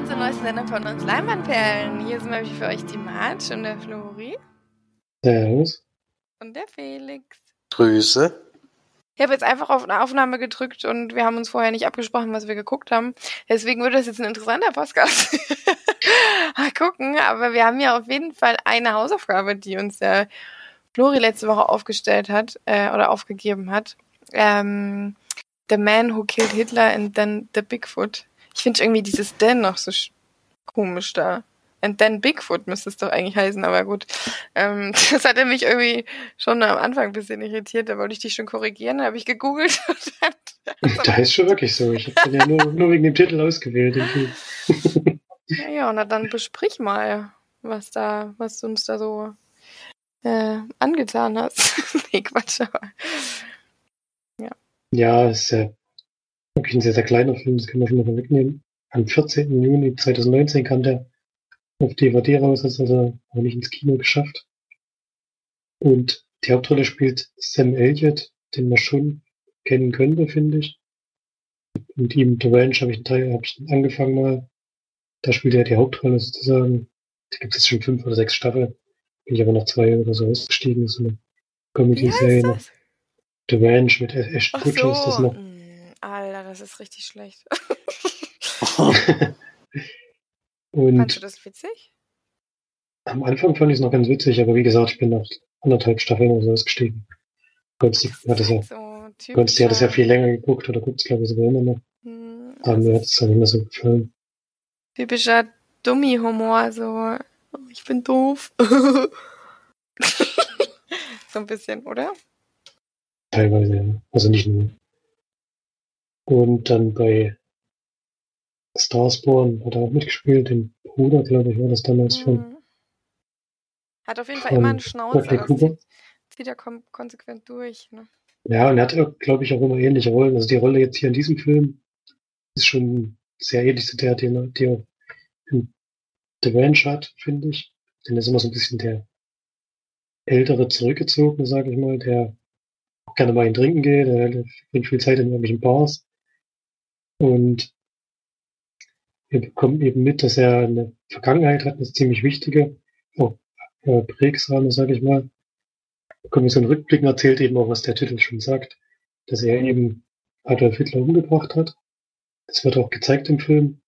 Willkommen zur neuesten Sendung von uns Leinwandperlen. Hier sind nämlich für euch die March und der Flori. Servus. Und der Felix. Grüße. Ich habe jetzt einfach auf eine Aufnahme gedrückt und wir haben uns vorher nicht abgesprochen, was wir geguckt haben. Deswegen wird das jetzt ein interessanter Podcast. Mal gucken, aber wir haben ja auf jeden Fall eine Hausaufgabe, die uns der Flori letzte Woche aufgestellt hat äh, oder aufgegeben hat. Ähm, The Man Who Killed Hitler and Then the Bigfoot. Ich finde irgendwie dieses Then noch so komisch da. And then Bigfoot müsste es doch eigentlich heißen, aber gut. Ähm, das hatte mich irgendwie schon am Anfang ein bisschen irritiert. Da wollte ich dich schon korrigieren, da habe ich gegoogelt. da ist schon wirklich so. Ich habe den ja nur, nur, wegen dem Titel ausgewählt. ja, ja, na dann besprich mal, was da, was du uns da so äh, angetan hast. nee, Quatsch, aber. Ja. Ja, ist ja wirklich ein sehr, sehr kleiner Film, das kann man schon mal wegnehmen. Am 14. Juni 2019 kam der auf DVD raus, hat also auch nicht ins Kino geschafft. Und die Hauptrolle spielt Sam Elliott, den man schon kennen könnte, finde ich. Und ihm The Ranch habe ich einen Teil, habe ich angefangen mal. Da spielt er die Hauptrolle sozusagen. Da gibt es jetzt schon fünf oder sechs Staffeln. Bin ich aber noch zwei oder so ausgestiegen. So eine Comedy-Serie. The Ranch mit Ashton Kutcher so. ist das noch. Das ist richtig schlecht. Und Fandest du das witzig? Am Anfang fand ich es noch ganz witzig, aber wie gesagt, ich bin nach anderthalb Staffeln oder so ausgestiegen. Gonsti hat es ja, so Gonsti hat es ja viel länger geguckt oder guckt es glaube ich sogar immer noch. Hm, aber mir hat es dann nicht mehr so gefallen. Typischer Dummy-Humor, so ich bin doof. so ein bisschen, oder? Teilweise, ja. Also nicht nur. Und dann bei Starsborn hat er auch mitgespielt, den Bruder, glaube ich, war das damals mhm. von. Hat auf jeden Fall immer einen Schnauzer. Das zieht, zieht er kon konsequent durch. Ne? Ja, und er hat, glaube ich, auch immer ähnliche Rollen. Also die Rolle jetzt hier in diesem Film ist schon sehr ähnlich zu der, die, die er in The Ranch hat, finde ich. Denn er ist immer so ein bisschen der ältere, zurückgezogene, sage ich mal, der auch gerne mal in Trinken geht, der verbringt viel Zeit in irgendwelchen Bars. Und wir bekommen eben mit, dass er eine Vergangenheit hat, eine ziemlich wichtige, auch äh, prägsame, sage ich mal. Bekommen wir so einen Rückblick erzählt eben auch, was der Titel schon sagt, dass er eben Adolf Hitler umgebracht hat. Das wird auch gezeigt im Film.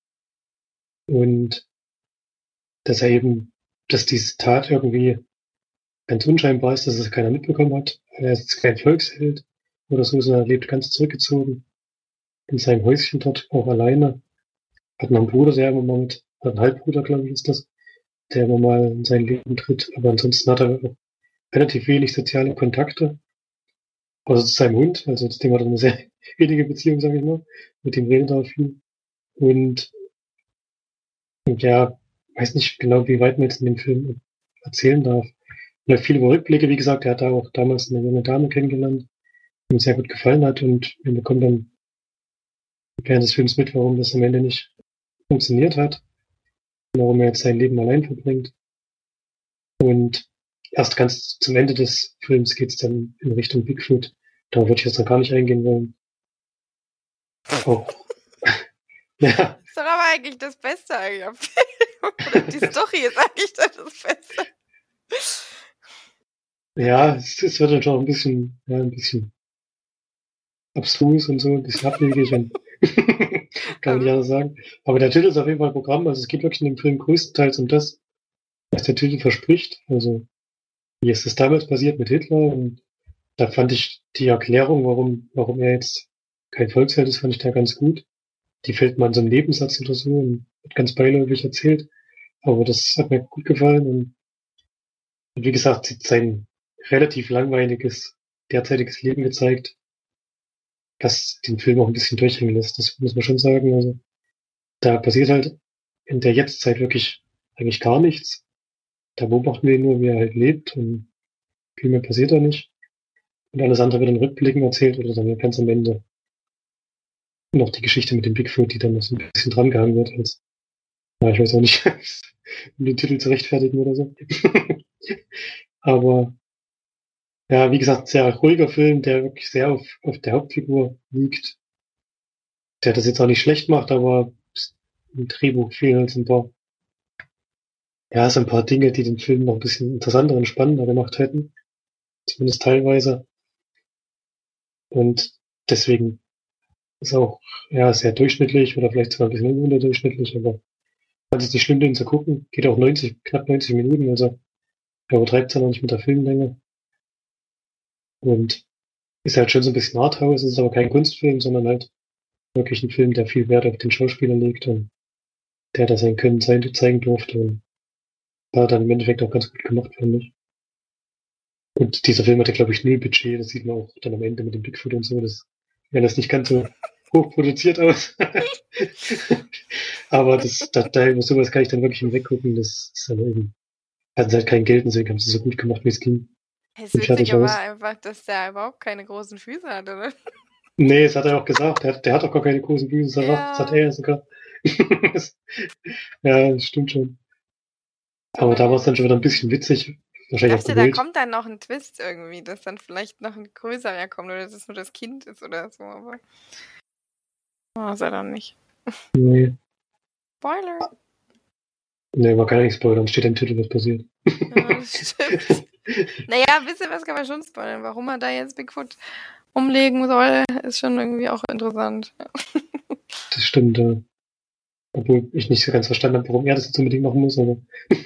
Und dass er eben, dass diese Tat irgendwie ganz unscheinbar ist, dass es keiner mitbekommen hat. Er ist kein Volksheld oder so, sondern er lebt ganz zurückgezogen in seinem Häuschen dort, auch alleine hat noch einen Bruder, der immer mal mit, ein Halbbruder, glaube ich, ist das, der immer mal in sein Leben tritt. Aber ansonsten hat er relativ wenig soziale Kontakte. Außer zu seinem Hund. Also zu dem hat er eine sehr wenige Beziehung, sage ich mal. Mit dem redet er viel. Und, und ja, weiß nicht genau, wie weit man jetzt in dem Film erzählen darf. Ja, viele Rückblicke, wie gesagt, er hat da auch damals eine junge Dame kennengelernt, die ihm sehr gut gefallen hat und wir bekommen dann während des Films mit, warum das am Ende nicht funktioniert hat, warum er jetzt sein Leben allein verbringt. Und erst ganz zum Ende des Films geht es dann in Richtung Bigfoot. Da würde ich jetzt noch gar nicht eingehen wollen. Oh. ja. Das ist doch aber eigentlich das Beste eigentlich. die Story ist eigentlich das Beste. Ja, es, es wird dann schon ein bisschen, ja, ein bisschen abstrus und so, ein bisschen abwegig und kann man nicht anders sagen. Aber der Titel ist auf jeden Fall Programm. Also es geht wirklich in dem Film größtenteils um das, was der Titel verspricht. Also wie ist das damals passiert mit Hitler? Und da fand ich die Erklärung, warum, warum er jetzt kein Volksheld ist, fand ich da ganz gut. Die fällt mal in so einem Nebensatz oder so und wird ganz beiläufig erzählt. Aber das hat mir gut gefallen und, und wie gesagt, sein relativ langweiliges derzeitiges Leben gezeigt was den Film auch ein bisschen durchhängen lässt. Das muss man schon sagen. Also da passiert halt in der Jetztzeit wirklich eigentlich gar nichts. Da beobachten wir ihn nur, wie er halt lebt und viel mehr passiert da nicht. Und alles andere wird in Rückblicken erzählt oder dann ganz am Ende noch die Geschichte mit dem Bigfoot, die dann noch so ein bisschen dran gehangen wird als, na, ich weiß auch nicht, um den Titel zu rechtfertigen oder so. Aber ja, wie gesagt, sehr ruhiger Film, der wirklich sehr auf, auf der Hauptfigur liegt. Der das jetzt auch nicht schlecht macht, aber im Drehbuch fehlen halt so ein paar, ja, so ein paar Dinge, die den Film noch ein bisschen interessanter und spannender gemacht hätten. Zumindest teilweise. Und deswegen ist auch, ja, sehr durchschnittlich oder vielleicht sogar ein bisschen unterdurchschnittlich, aber fand es nicht schlimm, den zu gucken. Geht auch 90, knapp 90 Minuten, also er übertreibt es ja noch nicht mit der Filmlänge. Und ist halt schon so ein bisschen Arthouse, ist aber kein Kunstfilm, sondern halt wirklich ein Film, der viel Wert auf den Schauspieler legt und der da sein Können zeigen durfte. Und war dann im Endeffekt auch ganz gut gemacht, finde ich. Und dieser Film hatte, glaube ich, null Budget. Das sieht man auch dann am Ende mit dem Bigfoot und so. Das, wenn das nicht ganz so hoch produziert aus. aber das, da, da, über sowas kann ich dann wirklich hinweggucken. Das ist dann eben, hatten sie halt kein Geld, deswegen haben sie so gut gemacht, wie es ging. Das Witzige war einfach, dass der überhaupt keine großen Füße hatte, oder? Nee, das hat er auch gesagt. Der, der hat auch gar keine großen Füße. Das, ja. hat er sogar. ja, das stimmt schon. Aber da war es dann schon wieder ein bisschen witzig. Wahrscheinlich ich dachte, da kommt dann noch ein Twist irgendwie, dass dann vielleicht noch ein größerer kommt oder dass es nur das Kind ist oder so, aber. Oh, sei dann nicht. Nee. Spoiler. Nee, man kann ja nicht spoilern, steht im Titel, was passiert. Ja, das stimmt. naja, ein bisschen was kann man schon spoilern. Warum er da jetzt Bigfoot umlegen soll, ist schon irgendwie auch interessant. das stimmt, ja. Obwohl ich nicht so ganz verstanden habe, warum er das jetzt unbedingt machen muss, aber.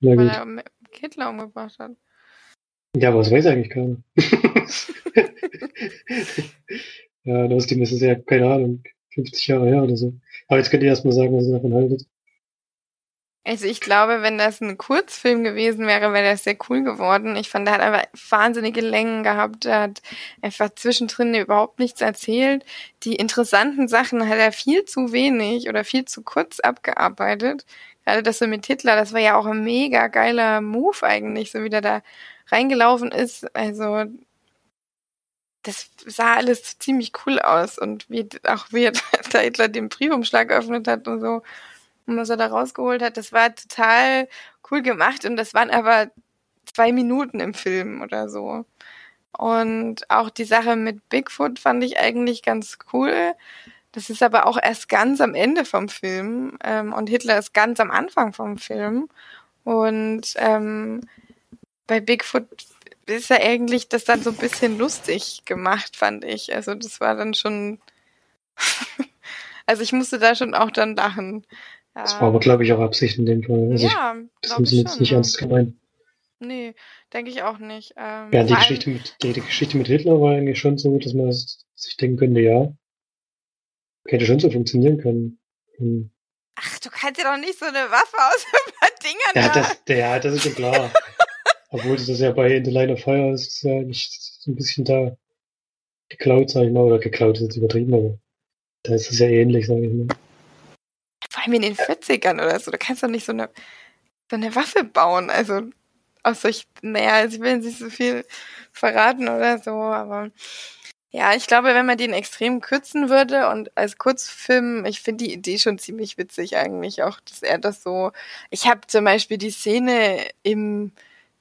Na gut. Weil er Hitler umgebracht hat. Ja, aber das weiß eigentlich keiner. ja, das ist ist ja, keine Ahnung, 50 Jahre her oder so. Aber jetzt könnt ihr erstmal sagen, was ihr davon haltet. Also ich glaube, wenn das ein Kurzfilm gewesen wäre, wäre das sehr cool geworden. Ich fand, er hat einfach wahnsinnige Längen gehabt. Er hat einfach zwischendrin überhaupt nichts erzählt. Die interessanten Sachen hat er viel zu wenig oder viel zu kurz abgearbeitet. Gerade das so mit Hitler, das war ja auch ein mega geiler Move eigentlich, so wie der da reingelaufen ist. Also das sah alles ziemlich cool aus und wie auch wie der Hitler den Briefumschlag geöffnet hat und so und was er da rausgeholt hat, das war total cool gemacht und das waren aber zwei Minuten im Film oder so. Und auch die Sache mit Bigfoot fand ich eigentlich ganz cool. Das ist aber auch erst ganz am Ende vom Film ähm, und Hitler ist ganz am Anfang vom Film. Und ähm, bei Bigfoot ist ja eigentlich das dann so ein bisschen lustig gemacht, fand ich. Also das war dann schon. also ich musste da schon auch dann lachen. Das war aber, glaube ich, auch Absicht in dem Fall. Also ja, ich, das haben sie jetzt nicht ernst gemeint. Nee, denke ich auch nicht. Ähm, ja, die Geschichte, mit, die, die, Geschichte mit Hitler war eigentlich schon so, dass man sich denken könnte, ja, hätte schon so funktionieren können. Hm. Ach, du kannst ja doch nicht so eine Waffe aus ein paar Dingern ja, das, ja, das ist ja klar. Obwohl das ja bei In the Line of Fire ist, ist ja nicht so ein bisschen da geklaut, sag ich mal, oder geklaut ist jetzt übertrieben, aber da ist es ja ähnlich, sag ich mal allem in den 40ern oder so, da kannst du nicht so eine, so eine Waffe bauen. Also aus solch, naja, also ich will nicht so viel verraten oder so, aber ja, ich glaube, wenn man den extrem kürzen würde und als Kurzfilm, ich finde die Idee schon ziemlich witzig eigentlich auch, dass er das so. Ich habe zum Beispiel die Szene im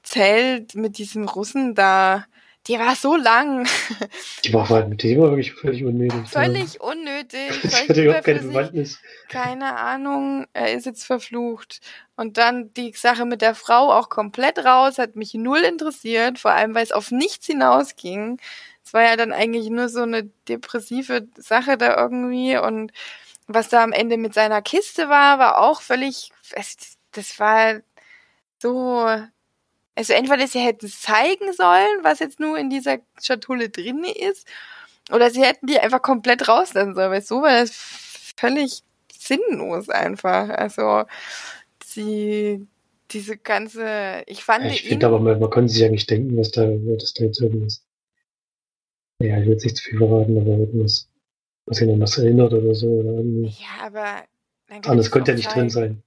Zelt mit diesem Russen da die war so lang. Die war halt, die war wirklich völlig unnötig. Völlig ja. unnötig. Ich hatte überhaupt keine Bewandtnis. Keine Ahnung, er ist jetzt verflucht. Und dann die Sache mit der Frau auch komplett raus, hat mich null interessiert, vor allem weil es auf nichts hinausging. Es war ja dann eigentlich nur so eine depressive Sache da irgendwie und was da am Ende mit seiner Kiste war, war auch völlig, das war so also entweder sie hätten zeigen sollen, was jetzt nur in dieser Schatulle drin ist, oder sie hätten die einfach komplett rauslassen sollen, weil so war das völlig sinnlos einfach. Also sie diese ganze, ich fand ja, ich finde aber man, man kann sich ja nicht denken, was da, was da jetzt irgendwas. Ja, ich will jetzt nicht zu viel verraten, aber irgendwas, was ihn an was erinnert oder so oder. Ja, aber Anders könnte ja nicht drin sein.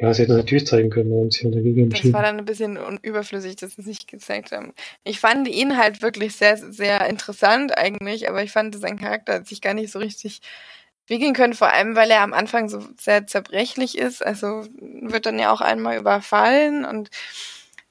Ja, sie hätten natürlich zeigen können, und sie dagegen entschieden. Das war dann ein bisschen überflüssig, dass sie es nicht gezeigt haben. Ich fand ihn halt wirklich sehr, sehr interessant eigentlich, aber ich fand, sein Charakter hat sich gar nicht so richtig entwickeln können, vor allem, weil er am Anfang so sehr zerbrechlich ist. Also wird dann ja auch einmal überfallen und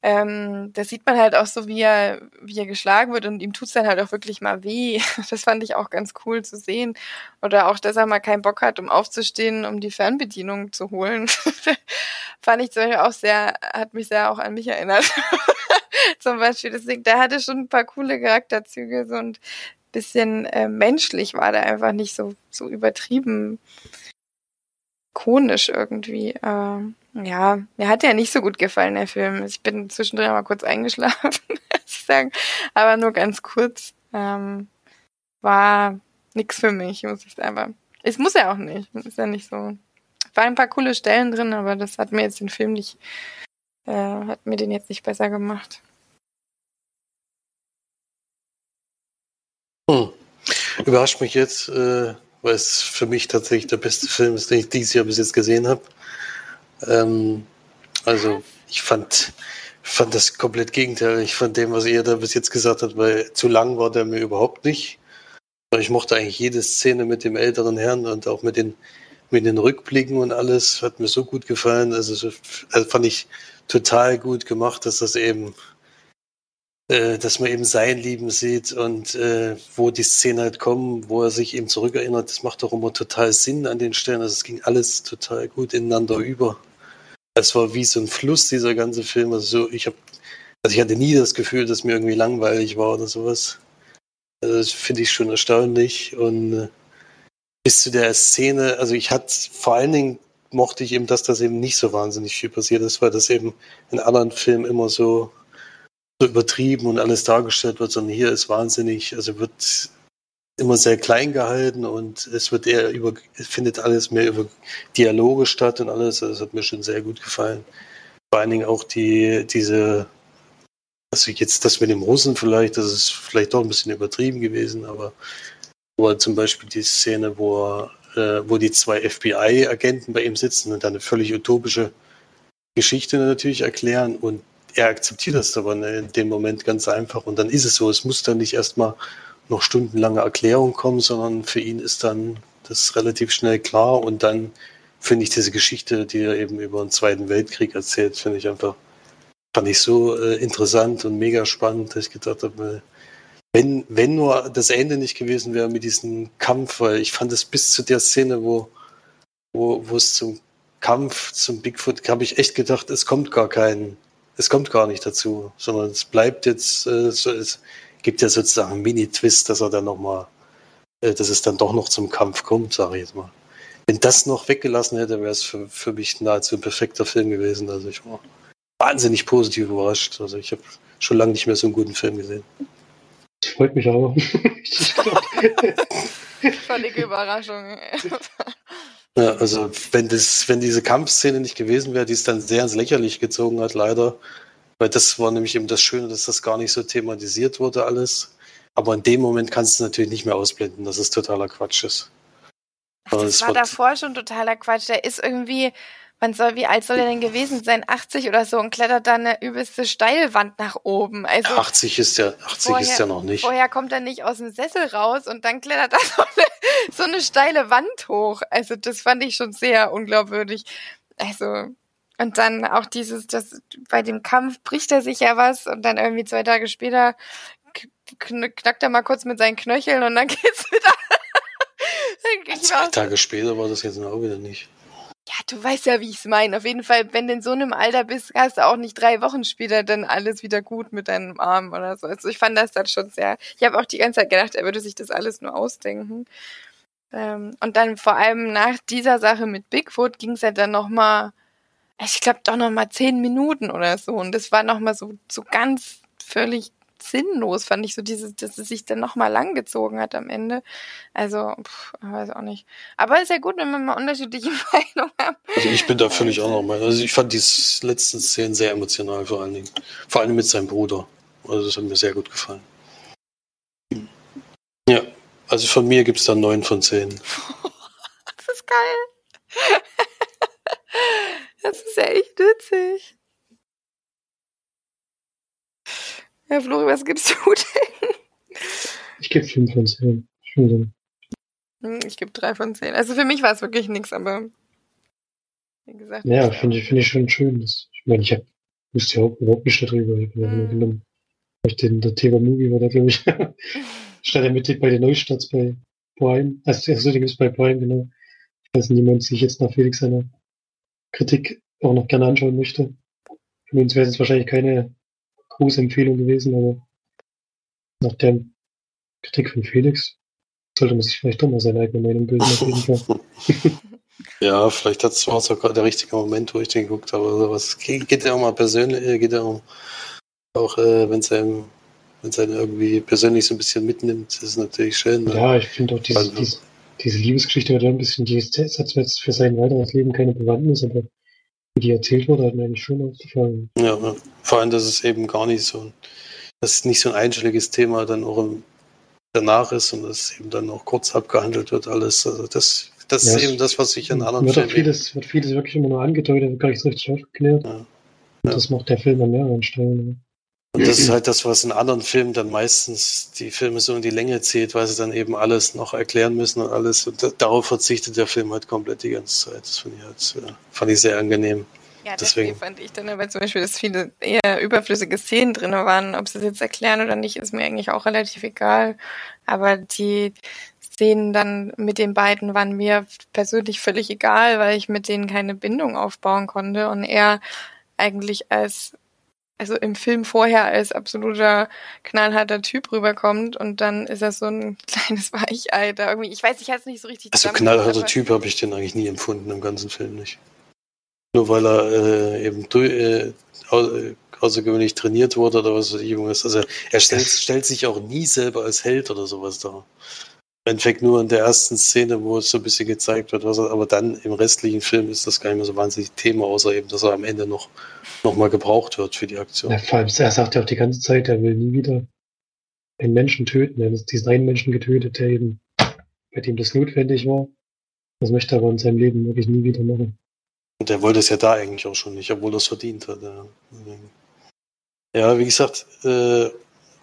ähm, da sieht man halt auch so, wie er, wie er geschlagen wird und ihm tut's dann halt auch wirklich mal weh. Das fand ich auch ganz cool zu sehen. Oder auch, dass er mal keinen Bock hat, um aufzustehen, um die Fernbedienung zu holen. fand ich zum Beispiel auch sehr, hat mich sehr auch an mich erinnert. zum Beispiel. Deswegen, der hatte schon ein paar coole Charakterzüge so und bisschen äh, menschlich war der einfach nicht so, so übertrieben konisch irgendwie. Ähm, ja, mir hat ja nicht so gut gefallen, der Film. Ich bin zwischendrin mal kurz eingeschlafen, muss ich sagen. Aber nur ganz kurz. Ähm, war nix für mich, muss ich sagen. Es muss ja auch nicht. Ist ja nicht so. War ein paar coole Stellen drin, aber das hat mir jetzt den Film nicht, äh, hat mir den jetzt nicht besser gemacht. Hm. Überrascht mich jetzt, äh, weil es für mich tatsächlich der beste Film ist, den ich dieses Jahr bis jetzt gesehen habe. Ähm, also ich fand, fand das komplett gegenteilig von dem, was ihr da bis jetzt gesagt habt, weil zu lang war der mir überhaupt nicht. Ich mochte eigentlich jede Szene mit dem älteren Herrn und auch mit den, mit den Rückblicken und alles. Hat mir so gut gefallen. Also, also fand ich total gut gemacht, dass das eben äh, dass man eben sein Leben sieht und äh, wo die Szenen halt kommen, wo er sich eben zurückerinnert, das macht doch immer total Sinn an den Stellen. Also es ging alles total gut ineinander über. Es war wie so ein Fluss, dieser ganze Film. Also so, ich habe, also ich hatte nie das Gefühl, dass mir irgendwie langweilig war oder sowas. Also das finde ich schon erstaunlich. Und äh, bis zu der Szene, also ich hatte vor allen Dingen mochte ich eben, dass das eben nicht so wahnsinnig viel passiert ist, weil das eben in anderen Filmen immer so so übertrieben und alles dargestellt wird, sondern hier ist wahnsinnig, also wird immer sehr klein gehalten und es wird eher über, findet alles mehr über Dialoge statt und alles. Also das hat mir schon sehr gut gefallen. Vor allen Dingen auch die, diese, also jetzt das mit dem Russen vielleicht, das ist vielleicht doch ein bisschen übertrieben gewesen, aber wo zum Beispiel die Szene, wo, äh, wo die zwei FBI-Agenten bei ihm sitzen und dann eine völlig utopische Geschichte natürlich erklären und er akzeptiert das aber in dem Moment ganz einfach und dann ist es so. Es muss dann nicht erstmal noch stundenlange Erklärung kommen, sondern für ihn ist dann das relativ schnell klar. Und dann finde ich diese Geschichte, die er eben über den Zweiten Weltkrieg erzählt, finde ich einfach, fand ich so äh, interessant und mega spannend, dass ich gedacht habe, wenn, wenn nur das Ende nicht gewesen wäre mit diesem Kampf, weil ich fand es bis zu der Szene, wo, wo, wo es zum Kampf zum Bigfoot, habe ich echt gedacht, es kommt gar kein, es kommt gar nicht dazu, sondern es bleibt jetzt, äh, so, es gibt ja sozusagen einen Mini-Twist, dass er dann nochmal, äh, dass es dann doch noch zum Kampf kommt, sage ich jetzt mal. Wenn das noch weggelassen hätte, wäre es für, für mich nahezu ein perfekter Film gewesen. Also ich war wahnsinnig positiv überrascht. Also ich habe schon lange nicht mehr so einen guten Film gesehen. Das freut mich aber. Völlige Überraschung. Ja, also wenn das, wenn diese Kampfszene nicht gewesen wäre, die es dann sehr ins Lächerliche gezogen hat, leider. Weil das war nämlich eben das Schöne, dass das gar nicht so thematisiert wurde, alles. Aber in dem Moment kannst du es natürlich nicht mehr ausblenden, dass es totaler Quatsch ist. Ach, das war davor schon totaler Quatsch. Der ist irgendwie, man soll, wie alt soll er denn gewesen sein? 80 oder so und klettert dann eine übelste Steilwand nach oben. Also 80 ist ja, 80 vorher, ist ja noch nicht. Vorher kommt er nicht aus dem Sessel raus und dann klettert er so eine, so eine steile Wand hoch. Also das fand ich schon sehr unglaubwürdig. Also, und dann auch dieses, das, bei dem Kampf bricht er sich ja was und dann irgendwie zwei Tage später knackt er mal kurz mit seinen Knöcheln und dann geht's wieder. zwei Tage später war das jetzt auch wieder nicht. Ja, du weißt ja, wie ich es meine. Auf jeden Fall, wenn du in so einem Alter bist, hast du auch nicht drei Wochen später dann alles wieder gut mit deinem Arm oder so. Also ich fand das dann schon sehr. Ich habe auch die ganze Zeit gedacht, er würde sich das alles nur ausdenken. Ähm, und dann vor allem nach dieser Sache mit Bigfoot ging es ja dann noch mal, ich glaube doch noch mal zehn Minuten oder so. Und das war noch mal so so ganz völlig sinnlos, fand ich so dieses, dass es sich dann nochmal langgezogen hat am Ende. Also, pff, weiß auch nicht. Aber ist ja gut, wenn man mal unterschiedliche Meinungen hat. Also ich bin da völlig auch noch mal. Also ich fand die letzten Szenen sehr emotional vor allen Dingen. Vor allem mit seinem Bruder. Also das hat mir sehr gut gefallen. Ja, also von mir gibt es da neun von zehn. das ist geil. Das ist ja echt witzig. Ja, Flori, was gibst du denn? Ich gebe 5 von 10. Hm, ich gebe 3 von 10. Also für mich war es wirklich nichts, aber wie gesagt. Ja, finde ich, find ich schon schön. Dass, ich meine, ich habe wusste ja auch überhaupt nicht darüber. Ich habe mhm. genommen. Ich den, der Thema Movie war da, glaube ich. Stand ja mit bei den Neustarts bei Prime. Also, also den gibt es bei Prime, genau. Falls niemand sich jetzt nach Felix seiner Kritik auch noch gerne anschauen möchte. Für uns wäre es wahrscheinlich keine große Empfehlung gewesen, aber nach der Kritik von Felix sollte man sich vielleicht doch mal seine eigene Meinung bilden, auf jeden Fall. ja, vielleicht hat es war sogar der richtige Moment, wo ich den geguckt habe. Oder was. Geht ja auch mal persönlich, äh, geht ja auch, auch äh, wenn es einem, wenn es einen irgendwie persönlich so ein bisschen mitnimmt, ist es natürlich schön. Ne? Ja, ich finde auch diese, also, diese, diese, Liebesgeschichte wird ein bisschen, die hat jetzt für sein weiteres Leben keine Bewandtnis, aber wie die erzählt wurde, hat mir eigentlich schon aufgefallen. Ja, ne? vor allem, dass es eben gar nicht so, dass es nicht so ein einschlägiges Thema dann auch im, danach ist und es eben dann auch kurz abgehandelt wird, alles. Also das, das ja, ist eben das, was ich in anderen wird Filmen. Vieles, wird vieles wirklich immer nur angedeutet, wird gar nicht so richtig aufgeklärt. Ja. Und das macht der Film an mehreren Stellen. Und das ist halt das, was in anderen Filmen dann meistens die Filme so in die Länge zieht, weil sie dann eben alles noch erklären müssen und alles. Und darauf verzichtet der Film halt komplett die ganze Zeit. Das fand ich, halt, fand ich sehr angenehm. Ja, deswegen fand ich dann aber zum Beispiel, dass viele eher überflüssige Szenen drin waren. Ob sie es jetzt erklären oder nicht, ist mir eigentlich auch relativ egal. Aber die Szenen dann mit den beiden waren mir persönlich völlig egal, weil ich mit denen keine Bindung aufbauen konnte und er eigentlich als also im Film vorher als absoluter knallharter Typ rüberkommt und dann ist er so ein kleines Weichei da irgendwie. Ich weiß, ich hatte es nicht so richtig. Also knallharter Typ habe ich den eigentlich nie empfunden im ganzen Film nicht. Nur weil er äh, eben äh, außergewöhnlich trainiert wurde oder was weiß ich irgendwas. Also er stellt, stellt sich auch nie selber als Held oder sowas dar. Im Endeffekt nur in der ersten Szene, wo es so ein bisschen gezeigt wird, was er, aber dann im restlichen Film ist das gar nicht mehr so wahnsinnig Thema, außer eben, dass er am Ende noch, noch mal gebraucht wird für die Aktion. Ja, vor allem, er sagt ja auch die ganze Zeit, er will nie wieder einen Menschen töten. Er hat diesen einen Menschen getötet, der eben, bei dem das notwendig war. Das möchte er aber in seinem Leben wirklich nie wieder machen. Und der wollte es ja da eigentlich auch schon nicht, obwohl er es verdient hat. Ja, ja wie gesagt, äh,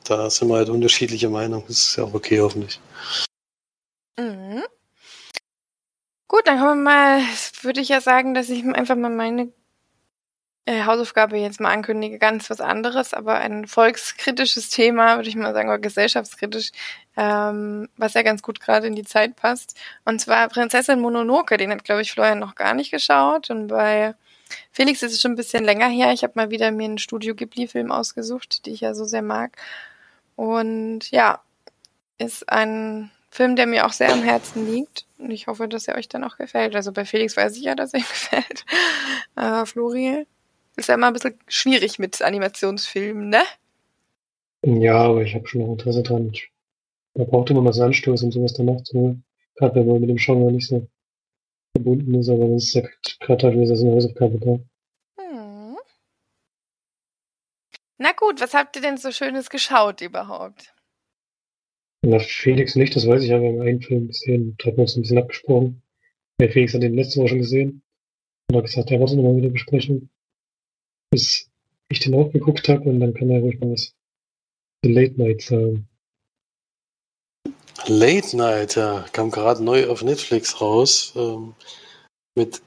da sind wir halt unterschiedliche Meinungen. Das ist ja auch okay, hoffentlich. Mhm. Gut, dann kommen wir mal, würde ich ja sagen, dass ich einfach mal meine äh, Hausaufgabe jetzt mal ankündige, ganz was anderes, aber ein volkskritisches Thema, würde ich mal sagen, oder gesellschaftskritisch, ähm, was ja ganz gut gerade in die Zeit passt. Und zwar Prinzessin Mononoke, den hat, glaube ich, Florian noch gar nicht geschaut. Und bei Felix ist es schon ein bisschen länger her. Ich habe mal wieder mir einen Studio Ghibli-Film ausgesucht, die ich ja so sehr mag. Und ja, ist ein Film, der mir auch sehr am Herzen liegt. Und ich hoffe, dass er euch dann auch gefällt. Also bei Felix weiß ich ja, dass er ihm gefällt. Äh, Florian? Ist ja immer ein bisschen schwierig mit Animationsfilmen, ne? Ja, aber ich habe schon noch Interesse dran. Man braucht immer mal so Anstoß, um sowas danach zu holen. Gerade wenn man mit dem Genre nicht so verbunden ist, aber das ist ja gerade teilweise so eine Hausaufgabe da. Hm. Na gut, was habt ihr denn so Schönes geschaut überhaupt? Na, Felix nicht, das weiß ich, aber im einen Film gesehen. Da hat man uns ein bisschen abgesprochen. Felix hat den letzte Woche schon gesehen. Und hat gesagt, er wollte nochmal wieder besprechen bis ich den auch geguckt habe und dann kann er ruhig mal was The Late Night sagen. Late Night, ja, kam gerade neu auf Netflix raus. Ähm, mit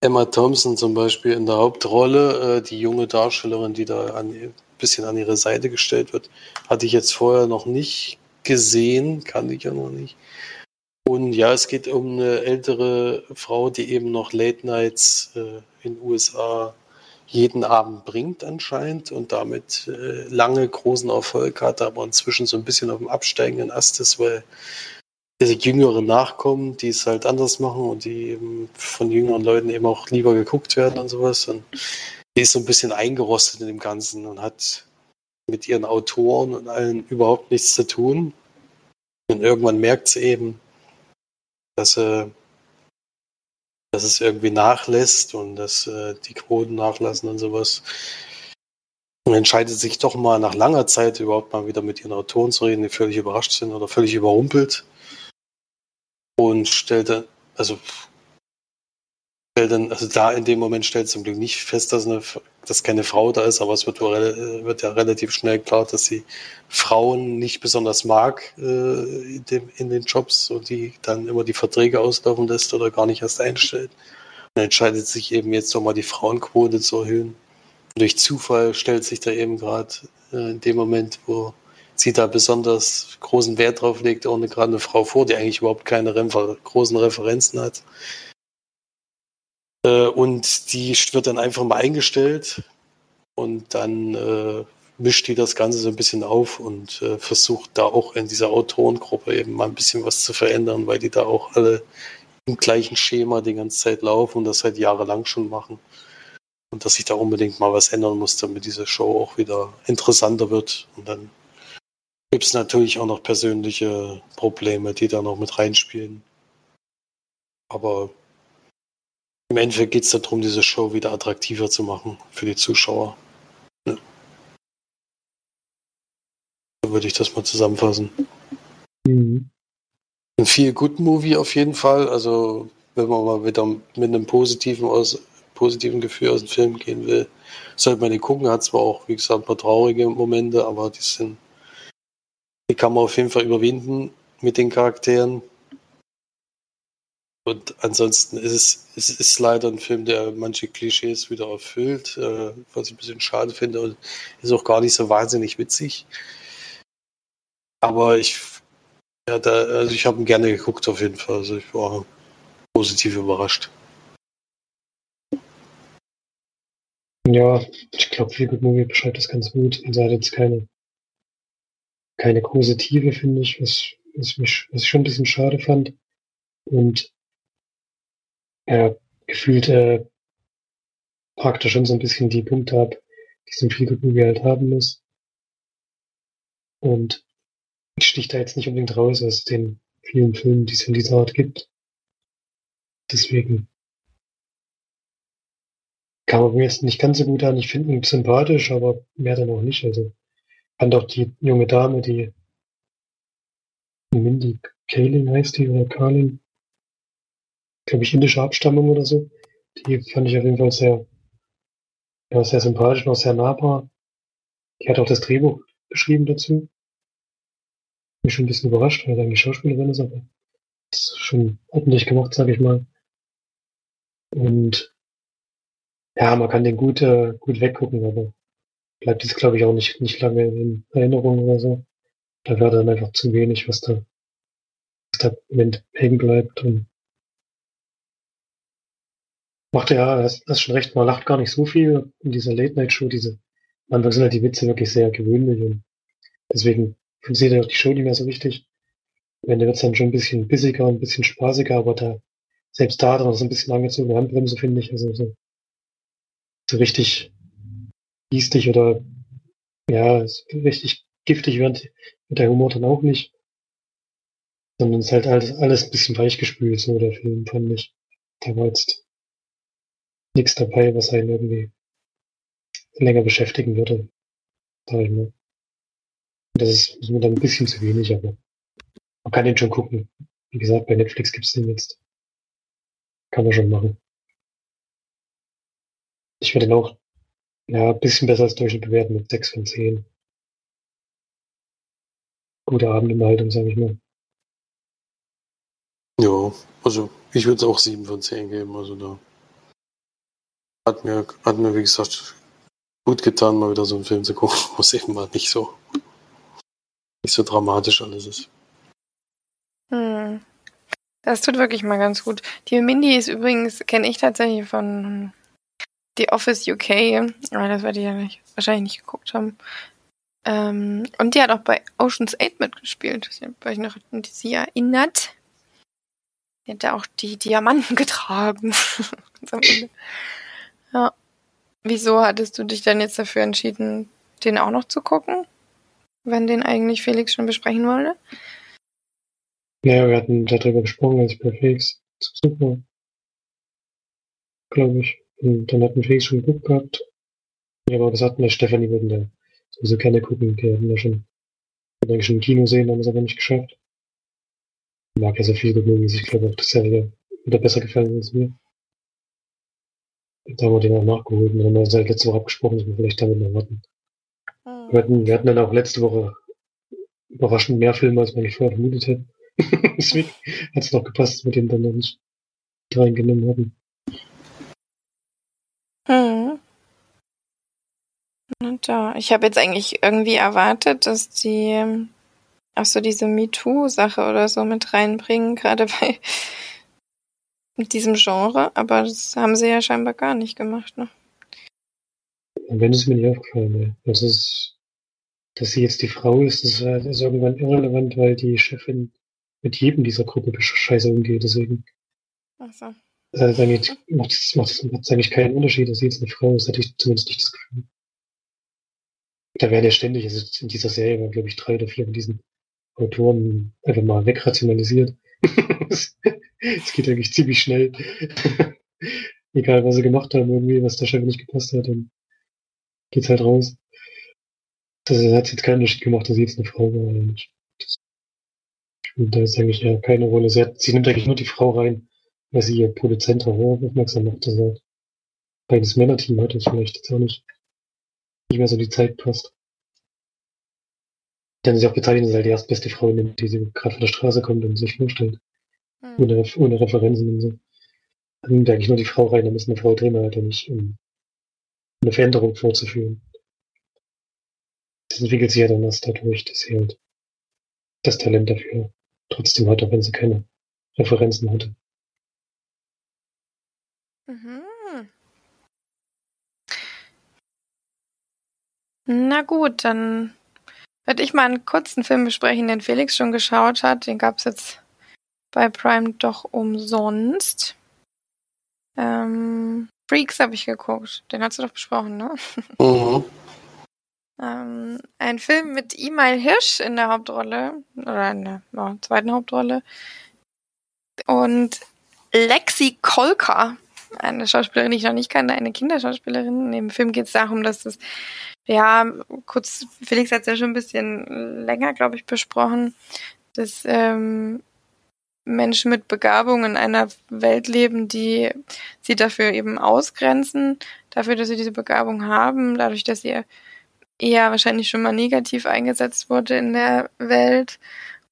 Emma Thompson zum Beispiel in der Hauptrolle, äh, die junge Darstellerin, die da ein bisschen an ihre Seite gestellt wird, hatte ich jetzt vorher noch nicht gesehen, kann ich ja noch nicht. Und ja, es geht um eine ältere Frau, die eben noch Late Nights äh, in USA jeden Abend bringt anscheinend und damit äh, lange großen Erfolg hat, aber inzwischen so ein bisschen auf dem absteigenden Ast ist, weil diese jüngeren Nachkommen, die es halt anders machen und die eben von jüngeren Leuten eben auch lieber geguckt werden und sowas. Und die ist so ein bisschen eingerostet in dem Ganzen und hat mit ihren Autoren und allen überhaupt nichts zu tun. Und irgendwann merkt sie eben, dass sie dass es irgendwie nachlässt und dass äh, die Quoten nachlassen und sowas. Und entscheidet sich doch mal nach langer Zeit überhaupt mal wieder mit ihren Autoren zu reden, die völlig überrascht sind oder völlig überrumpelt. Und stellt dann, also dann, also da in dem Moment stellt zum Glück nicht fest, dass, eine, dass keine Frau da ist, aber es wird, wird ja relativ schnell klar, dass sie Frauen nicht besonders mag äh, in, dem, in den Jobs und die dann immer die Verträge auslaufen lässt oder gar nicht erst einstellt. Und entscheidet sich eben jetzt nochmal die Frauenquote zu erhöhen. Durch Zufall stellt sich da eben gerade äh, in dem Moment, wo sie da besonders großen Wert drauf legt, auch gerade eine Frau vor, die eigentlich überhaupt keine Refer großen Referenzen hat. Äh, und die wird dann einfach mal eingestellt und dann äh, mischt die das Ganze so ein bisschen auf und äh, versucht da auch in dieser Autorengruppe eben mal ein bisschen was zu verändern, weil die da auch alle im gleichen Schema die ganze Zeit laufen und das seit jahrelang schon machen. Und dass sich da unbedingt mal was ändern muss, damit diese Show auch wieder interessanter wird. Und dann gibt es natürlich auch noch persönliche Probleme, die da noch mit reinspielen. Aber im Endeffekt geht es darum, diese Show wieder attraktiver zu machen für die Zuschauer. Ja. So würde ich das mal zusammenfassen. Mhm. Ein viel Good Movie auf jeden Fall. Also, wenn man mal wieder mit einem positiven, aus, positiven Gefühl aus dem Film gehen will, sollte man den gucken. Hat zwar auch, wie gesagt, ein paar traurige Momente, aber die sind, die kann man auf jeden Fall überwinden mit den Charakteren. Und ansonsten ist es, es ist leider ein Film, der manche Klischees wieder erfüllt, äh, was ich ein bisschen schade finde und ist auch gar nicht so wahnsinnig witzig. Aber ich, ja, da, also ich habe ihn gerne geguckt auf jeden Fall. Also ich war positiv überrascht. Ja, ich glaube, Feel Good Movie beschreibt das ganz gut. Und er hat jetzt keine, keine große Tiefe, finde ich, was, was, mich, was ich schon ein bisschen schade fand. Und er gefühlt äh, hakt er schon so ein bisschen die Punkte ab, die so ein Feelgood-Movie halt haben muss. Und sticht da jetzt nicht unbedingt raus aus den vielen Filmen, die es in dieser Art gibt. Deswegen kam er mir jetzt nicht ganz so gut an. Ich finde ihn sympathisch, aber mehr dann auch nicht. Also fand auch die junge Dame, die Mindy Kaling heißt die oder Carling, glaube ich, indische Abstammung oder so. Die fand ich auf jeden Fall sehr, ja, sehr sympathisch und auch sehr nahbar. Die hat auch das Drehbuch geschrieben dazu. Mich schon ein bisschen überrascht, weil er eigentlich Schauspielerin ist, aber das ist schon ordentlich gemacht, sage ich mal. Und ja, man kann den gut, äh, gut weggucken, aber bleibt jetzt, glaube ich, auch nicht, nicht lange in Erinnerung oder so. Da wäre dann einfach zu wenig, was da, was da hängen bleibt. Und Macht ja, das ist schon recht, man lacht gar nicht so viel in dieser Late-Night-Show. Diese, manchmal sind halt die Witze wirklich sehr gewöhnlich und deswegen funktioniert ja auch die Show nicht mehr so richtig. Wenn der wird dann schon ein bisschen bissiger, ein bisschen spaßiger, aber da, selbst da dran ist ein bisschen angezogene Handbremse, finde ich. Also so, so richtig biestig oder ja, richtig giftig wird, der Humor dann auch nicht. Sondern es ist halt alles, alles ein bisschen weichgespült, so der Film, fand ich. Der war nichts dabei, was einen irgendwie länger beschäftigen würde. Sag ich mal. Das ist, ist mir dann ein bisschen zu wenig, aber man kann den schon gucken. Wie gesagt, bei Netflix gibt's den jetzt. Kann man schon machen. Ich würde den auch ja, ein bisschen besser als Durchschnitt bewerten mit 6 von 10. Gute Abendunterhaltung, sage ich mal. Ja, also ich würde es auch 7 von 10 geben, also da hat mir, hat mir, wie gesagt, gut getan, mal wieder so einen Film zu gucken, wo es eben mal nicht so, nicht so dramatisch alles ist. Hm. Das tut wirklich mal ganz gut. Die Mindy ist übrigens, kenne ich tatsächlich von The Office UK, aber das werde ich ja nicht, wahrscheinlich nicht geguckt haben. Ähm, und die hat auch bei Ocean's 8 mitgespielt. Ich habe euch noch an sie erinnert. Die hat ja auch die Diamanten getragen. Ja. Wieso hattest du dich dann jetzt dafür entschieden, den auch noch zu gucken? Wenn den eigentlich Felix schon besprechen wollte? Ja, wir hatten darüber gesprochen, als ich bei Felix zu Besuch war. Glaube ich. Und dann hatten Felix schon geguckt gehabt. Ich habe auch gesagt, na, Stefanie würden da sowieso gerne gucken. Die hatten ja schon, eigentlich schon im Kino sehen, haben es aber nicht geschafft. Ich mag ja so viel Movies. Ich glaube auch, das ist wieder, besser gefallen als mir. Da haben wir den auch nachgeholt und haben wir seit letzte Woche abgesprochen, dass wir vielleicht damit noch warten. Mhm. Wir, hatten, wir hatten dann auch letzte Woche überraschend mehr Filme, als man nicht vorher vermutet hätte. Deswegen hat es noch gepasst, dass wir den dann noch nicht reingenommen hatten. Mhm. Und da. Ich habe jetzt eigentlich irgendwie erwartet, dass die auch so diese MeToo-Sache oder so mit reinbringen, gerade bei diesem Genre, aber das haben sie ja scheinbar gar nicht gemacht, ne? Und wenn es mir nicht aufgefallen wäre. Das ist, dass sie jetzt die Frau ist, das ist irgendwann irrelevant, weil die Chefin mit jedem dieser Gruppe scheiße umgeht, deswegen. Ach so. Das eigentlich, macht, macht eigentlich keinen Unterschied, dass sie jetzt eine Frau ist, hatte ich zumindest nicht das Gefühl. Da werden ja ständig, also in dieser Serie waren, glaube ich, drei oder vier von diesen Autoren einfach mal wegrationalisiert. Es geht eigentlich ziemlich schnell. Egal, was sie gemacht haben, irgendwie, was der Chef nicht gepasst hat, dann geht's halt raus. Das hat jetzt keinen Unterschied gemacht, dass sie jetzt eine Frau war oder nicht. Das, da ist eigentlich ja keine Rolle. Sie, hat, sie nimmt eigentlich nur die Frau rein, weil sie ihr Produzent darauf aufmerksam macht, dass er beides Männerteam hat, das vielleicht jetzt auch nicht, nicht mehr so die Zeit passt. Dann sie auch bezeichnen, dass halt die erstbeste Freundin, die sie gerade von der Straße kommt und sich vorstellt. Mhm. Ohne, ohne Referenzen und so. Dann nimmt eigentlich nur die Frau rein, dann ist eine Frau drin, halt nicht, um eine Veränderung vorzuführen. Das entwickelt sich ja dann erst dadurch, dass sie halt das Talent dafür trotzdem hat, auch wenn sie keine Referenzen hatte. Mhm. Na gut, dann würde ich mal einen kurzen Film besprechen, den Felix schon geschaut hat. Den gab es jetzt bei Prime doch umsonst. Ähm, Freaks habe ich geguckt. Den hast du doch besprochen, ne? Mhm. ähm, ein Film mit Imail Hirsch in der Hauptrolle. Oder in der ja, zweiten Hauptrolle. Und Lexi Kolka eine Schauspielerin, die ich noch nicht kannte, eine Kinderschauspielerin. In dem Film geht es darum, dass es, ja, kurz, Felix hat es ja schon ein bisschen länger, glaube ich, besprochen, dass ähm, Menschen mit Begabung in einer Welt leben, die sie dafür eben ausgrenzen, dafür, dass sie diese Begabung haben, dadurch, dass sie eher wahrscheinlich schon mal negativ eingesetzt wurde in der Welt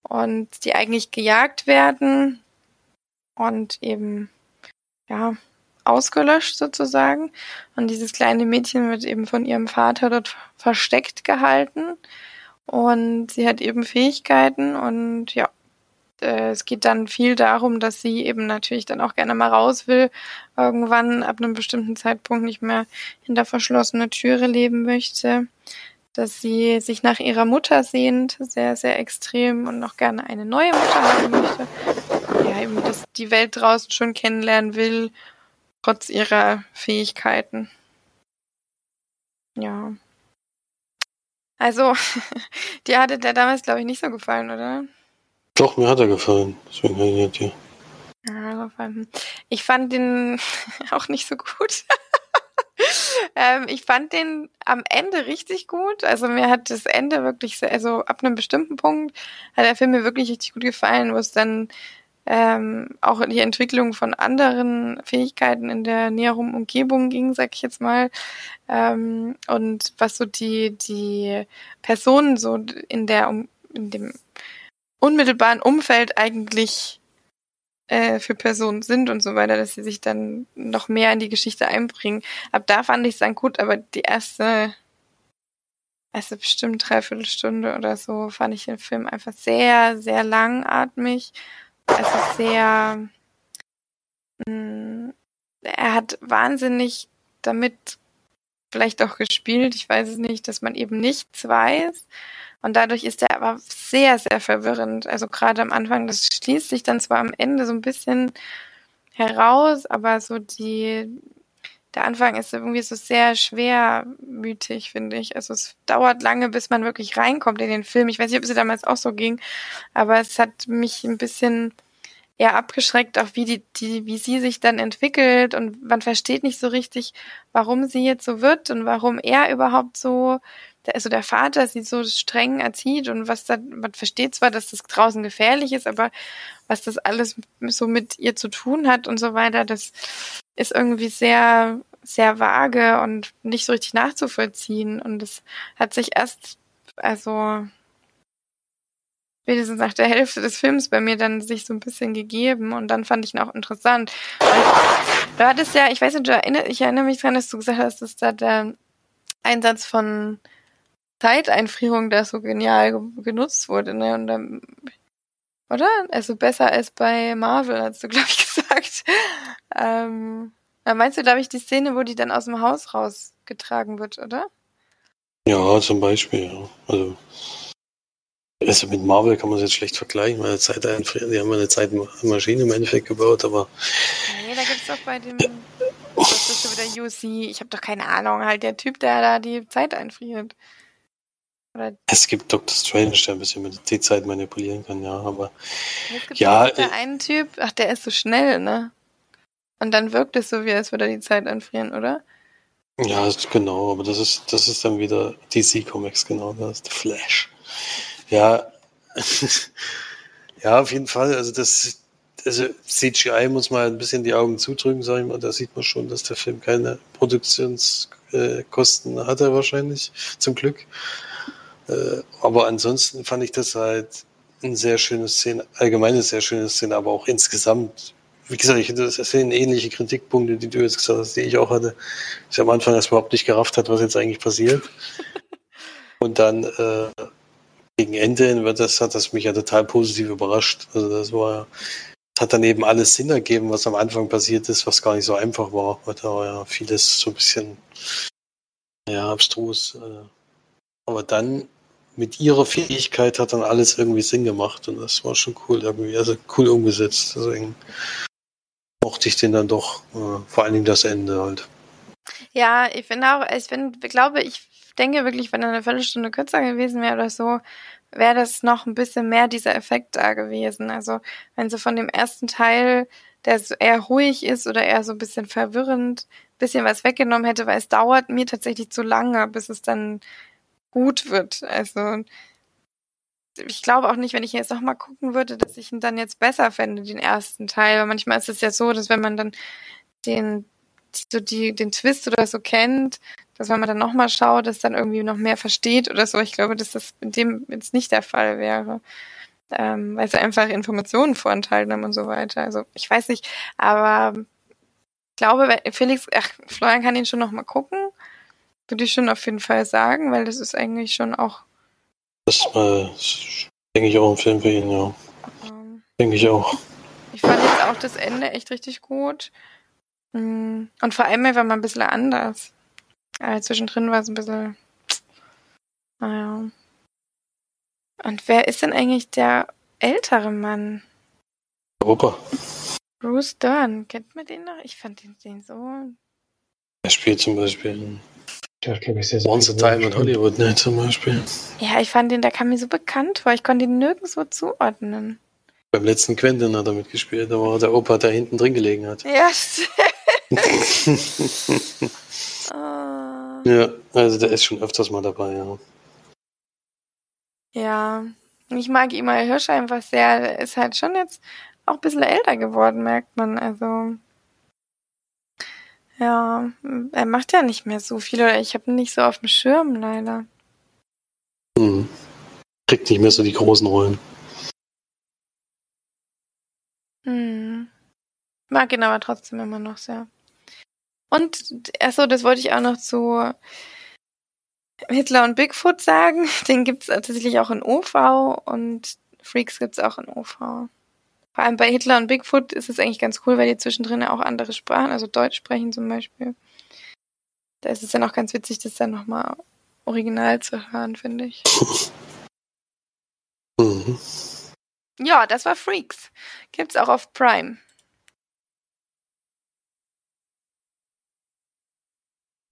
und die eigentlich gejagt werden und eben ja ausgelöscht sozusagen. Und dieses kleine Mädchen wird eben von ihrem Vater dort versteckt gehalten. Und sie hat eben Fähigkeiten und ja, äh, es geht dann viel darum, dass sie eben natürlich dann auch gerne mal raus will, irgendwann ab einem bestimmten Zeitpunkt nicht mehr hinter verschlossener Türe leben möchte, dass sie sich nach ihrer Mutter sehnt, sehr, sehr extrem und noch gerne eine neue Mutter haben möchte. Ja, eben, dass die Welt draußen schon kennenlernen will trotz ihrer Fähigkeiten. Ja. Also, dir hatte der damals, glaube ich, nicht so gefallen, oder? Doch, mir hat er gefallen. Deswegen habe ich dir. Ja, ich fand den auch nicht so gut. ähm, ich fand den am Ende richtig gut. Also mir hat das Ende wirklich, sehr, also ab einem bestimmten Punkt hat der Film mir wirklich richtig gut gefallen, wo es dann ähm, auch die Entwicklung von anderen Fähigkeiten in der näheren Umgebung ging, sag ich jetzt mal. Ähm, und was so die, die Personen so in der, in dem unmittelbaren Umfeld eigentlich äh, für Personen sind und so weiter, dass sie sich dann noch mehr in die Geschichte einbringen. Ab da fand ich es dann gut, aber die erste, erste bestimmt dreiviertel Stunde oder so fand ich den Film einfach sehr, sehr langatmig es ist sehr, mh, mm, er hat wahnsinnig damit vielleicht auch gespielt, ich weiß es nicht, dass man eben nichts weiß. Und dadurch ist er aber sehr, sehr verwirrend. Also gerade am Anfang, das schließt sich dann zwar am Ende so ein bisschen heraus, aber so die, der Anfang ist irgendwie so sehr schwermütig, finde ich. Also es dauert lange, bis man wirklich reinkommt in den Film. Ich weiß nicht, ob es damals auch so ging, aber es hat mich ein bisschen eher abgeschreckt, auch wie die, die, wie sie sich dann entwickelt und man versteht nicht so richtig, warum sie jetzt so wird und warum er überhaupt so, also der Vater sie so streng erzieht und was da, man versteht zwar, dass das draußen gefährlich ist, aber was das alles so mit ihr zu tun hat und so weiter, das ist irgendwie sehr, sehr vage und nicht so richtig nachzuvollziehen. Und es hat sich erst, also spätestens nach der Hälfte des Films bei mir dann sich so ein bisschen gegeben und dann fand ich ihn auch interessant. Du hattest ja, ich weiß nicht, erinner, ich erinnere mich dran, dass du gesagt hast, dass da der Einsatz von Zeiteinfrierung da so genial ge genutzt wurde, ne? Und dann, oder? Also besser als bei Marvel, hast du, glaube ich, gesagt. Ähm, meinst du, glaube ich, die Szene, wo die dann aus dem Haus rausgetragen wird, oder? Ja, zum Beispiel, ja. Also, also mit Marvel kann man es jetzt schlecht vergleichen, weil Zeit die haben eine Zeitmaschine im Endeffekt gebaut, aber. Nee, da gibt es doch bei dem. Das ist schon wieder UC. Ich habe doch keine Ahnung, halt der Typ, der da die Zeit einfriert. Oder es gibt Dr. Strange, der ein bisschen mit der Zeit manipulieren kann, ja, aber. Es gibt ja, der äh, einen Typ, ach, der ist so schnell, ne? Und dann wirkt es so, wie als würde er die Zeit einfrieren, oder? Ja, genau, aber das ist, das ist dann wieder DC Comics, genau, das ist The Flash. Ja, ja, auf jeden Fall. Also das, also CGI muss man ein bisschen die Augen zudrücken, sag ich mal. Da sieht man schon, dass der Film keine Produktionskosten hatte wahrscheinlich, zum Glück. Äh, aber ansonsten fand ich das halt ein sehr schönes Szene, allgemein eine sehr schöne Szene, aber auch insgesamt. Wie gesagt, ich hatte das sind ähnliche Kritikpunkte, die du jetzt gesagt hast, die ich auch hatte. Ich am Anfang erst überhaupt nicht gerafft hat, was jetzt eigentlich passiert. Und dann äh, gegen Ende wird das, hat das mich ja total positiv überrascht. Also das war, hat dann eben alles Sinn ergeben, was am Anfang passiert ist, was gar nicht so einfach war. Da war ja vieles so ein bisschen, ja, abstrus. Äh. Aber dann mit ihrer Fähigkeit hat dann alles irgendwie Sinn gemacht und das war schon cool irgendwie, also cool umgesetzt. Deswegen mochte ich den dann doch, äh, vor allen Dingen das Ende halt. Ja, ich finde auch, ich bin, glaube, ich denke wirklich, wenn er eine Viertelstunde kürzer gewesen wäre oder so, wäre das noch ein bisschen mehr dieser Effekt da gewesen. Also wenn sie von dem ersten Teil, der eher ruhig ist oder eher so ein bisschen verwirrend, ein bisschen was weggenommen hätte, weil es dauert mir tatsächlich zu lange, bis es dann gut wird. Also ich glaube auch nicht, wenn ich jetzt nochmal gucken würde, dass ich ihn dann jetzt besser fände, den ersten Teil. Weil manchmal ist es ja so, dass wenn man dann den so die, den Twist oder so kennt, dass wenn man dann nochmal schaut, dass dann irgendwie noch mehr versteht oder so. Ich glaube, dass das in dem jetzt nicht der Fall wäre. Ähm, weil sie einfach Informationen vorenthalten haben und so weiter. Also ich weiß nicht, aber ich glaube, Felix, ach, Florian kann ihn schon nochmal gucken. Würde ich schon auf jeden Fall sagen, weil das ist eigentlich schon auch. Das äh, denke ich auch ein Film für ihn, ja. Ähm, denke ich auch. Ich fand jetzt auch das Ende echt richtig gut. Mm, und vor allem war mal ein bisschen anders. Äh, zwischendrin war es ein bisschen. Naja. Und wer ist denn eigentlich der ältere Mann? Opa. Bruce Dern. Kennt man den noch? Ich fand den, den so. Er spielt zum Beispiel ja, Once a Time in Hollywood, ne, zum Beispiel. Ja, ich fand den, der kam mir so bekannt vor. Ich konnte ihn nirgendwo zuordnen. Beim letzten Quentin hat er mitgespielt, da war der Opa, der hinten drin gelegen hat. Ja, stimmt. Ja, also der ist schon öfters mal dabei, ja. Ja, ich mag Imal Hirsch einfach sehr. Er ist halt schon jetzt auch ein bisschen älter geworden, merkt man. Also, ja, er macht ja nicht mehr so viel oder ich habe ihn nicht so auf dem Schirm, leider. Hm. Kriegt nicht mehr so die großen Rollen. Hm. Mag ihn aber trotzdem immer noch sehr. Und, achso, das wollte ich auch noch zu Hitler und Bigfoot sagen. Den gibt's tatsächlich auch in OV und Freaks gibt's auch in OV. Vor allem bei Hitler und Bigfoot ist es eigentlich ganz cool, weil die zwischendrin auch andere Sprachen, also Deutsch sprechen zum Beispiel. Da ist es dann auch ganz witzig, das dann nochmal original zu hören, finde ich. Mhm. Ja, das war Freaks. Gibt's auch auf Prime.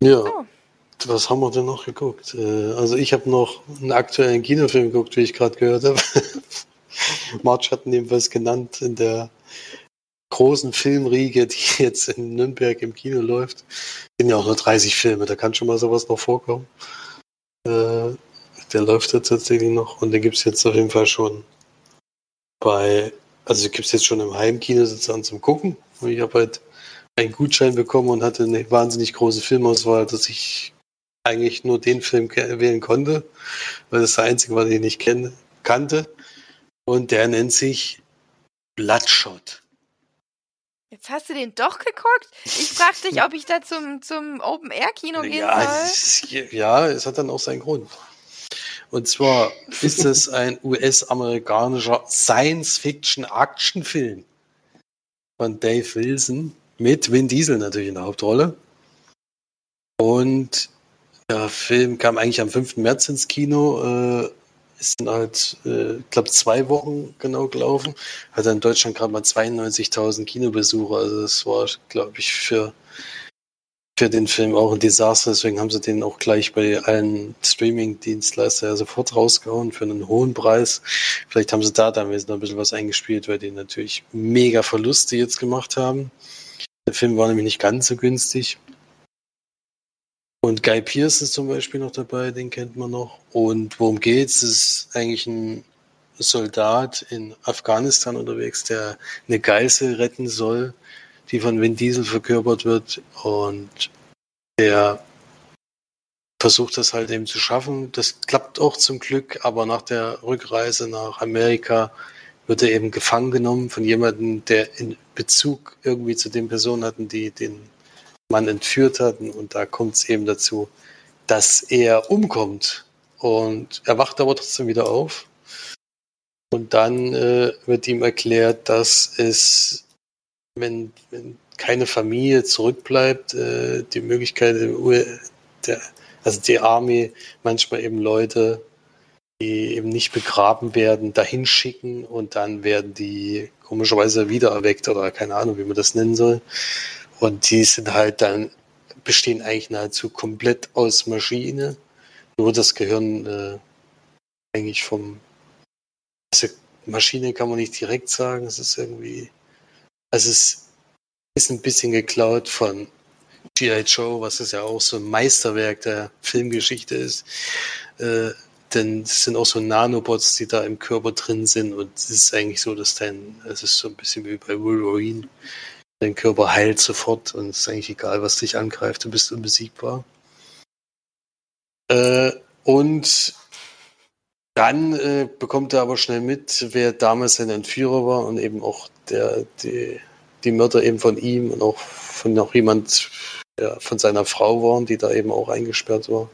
Ja. So. Was haben wir denn noch geguckt? Äh, also ich habe noch einen aktuellen Kinofilm geguckt, wie ich gerade gehört habe. March hat jedenfalls genannt in der großen Filmriege, die jetzt in Nürnberg im Kino läuft. Sind ja auch nur 30 Filme, da kann schon mal sowas noch vorkommen. Äh, der läuft jetzt tatsächlich noch und den gibt es jetzt auf jeden Fall schon bei, also gibt es jetzt schon im Heimkino sozusagen zum Gucken. Ich habe halt einen Gutschein bekommen und hatte eine wahnsinnig große Filmauswahl, dass ich eigentlich nur den Film wählen konnte, weil das der einzige war, den ich nicht kenne, kannte. Und der nennt sich Bloodshot. Jetzt hast du den doch geguckt? Ich fragte dich, ob ich da zum, zum Open-Air-Kino gehen ja, soll. Ja, es hat dann auch seinen Grund. Und zwar ist es ein US-amerikanischer Science-Fiction-Action-Film von Dave Wilson mit Vin Diesel natürlich in der Hauptrolle. Und der Film kam eigentlich am 5. März ins Kino. Äh, ist dann halt, äh, glaube, zwei Wochen genau gelaufen. Hat in Deutschland gerade mal 92.000 Kinobesucher. Also das war, glaube ich, für, für den Film auch ein Desaster. Deswegen haben sie den auch gleich bei allen Streaming-Dienstleister ja sofort rausgehauen für einen hohen Preis. Vielleicht haben sie da dann ein bisschen was eingespielt, weil die natürlich mega Verluste jetzt gemacht haben. Der Film war nämlich nicht ganz so günstig. Und Guy Pierce ist zum Beispiel noch dabei, den kennt man noch. Und worum geht's? Es ist eigentlich ein Soldat in Afghanistan unterwegs, der eine Geißel retten soll, die von Vin Diesel verkörpert wird. Und der versucht das halt eben zu schaffen. Das klappt auch zum Glück, aber nach der Rückreise nach Amerika wird er eben gefangen genommen von jemandem, der in Bezug irgendwie zu den Personen hatten, die den Mann entführt hatten. Und da kommt es eben dazu, dass er umkommt. Und er wacht aber trotzdem wieder auf. Und dann äh, wird ihm erklärt, dass es, wenn, wenn keine Familie zurückbleibt, äh, die Möglichkeit, der, also die Armee manchmal eben Leute, die eben nicht begraben werden, dahin schicken und dann werden die komischerweise wiedererweckt oder keine Ahnung, wie man das nennen soll. Und die sind halt dann, bestehen eigentlich nahezu komplett aus Maschine. Nur das Gehirn äh, eigentlich vom, also Maschine kann man nicht direkt sagen, es ist irgendwie, also es ist ein bisschen geklaut von G.I. Joe, was es ja auch so ein Meisterwerk der Filmgeschichte ist. Äh, denn es sind auch so Nanobots, die da im Körper drin sind und es ist eigentlich so, dass dein, es ist so ein bisschen wie bei Wolverine, Dein Körper heilt sofort und es ist eigentlich egal, was dich angreift, du bist unbesiegbar. Äh, und dann äh, bekommt er aber schnell mit, wer damals sein Entführer war und eben auch der, die, die Mörder eben von ihm und auch von noch jemand ja, von seiner Frau waren, die da eben auch eingesperrt war.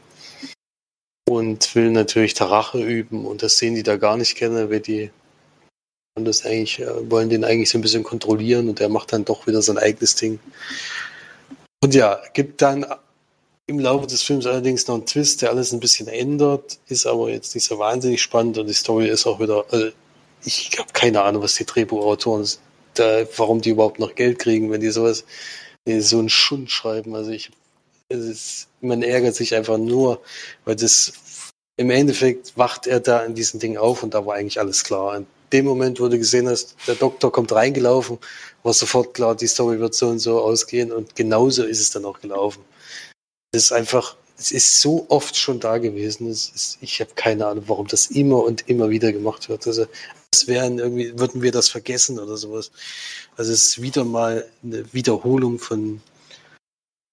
Und will natürlich der Rache üben und das sehen die da gar nicht gerne, weil die und das eigentlich, äh, wollen den eigentlich so ein bisschen kontrollieren und der macht dann doch wieder sein eigenes Ding. Und ja, gibt dann im Laufe des Films allerdings noch einen Twist, der alles ein bisschen ändert, ist aber jetzt nicht so wahnsinnig spannend und die Story ist auch wieder, also ich habe keine Ahnung, was die Drehbuchautoren, da, warum die überhaupt noch Geld kriegen, wenn die sowas, so einen Schund schreiben. Also ich, ist, man ärgert sich einfach nur, weil das im Endeffekt wacht er da in diesem Ding auf und da war eigentlich alles klar. Und dem Moment, wo du gesehen hast, der Doktor kommt reingelaufen, war sofort klar, die Story wird so und so ausgehen und genauso ist es dann auch gelaufen. Es ist einfach, es ist so oft schon da gewesen. Ist, ich habe keine Ahnung, warum das immer und immer wieder gemacht wird. Also es wären irgendwie, würden wir das vergessen oder sowas. Also es ist wieder mal eine Wiederholung von,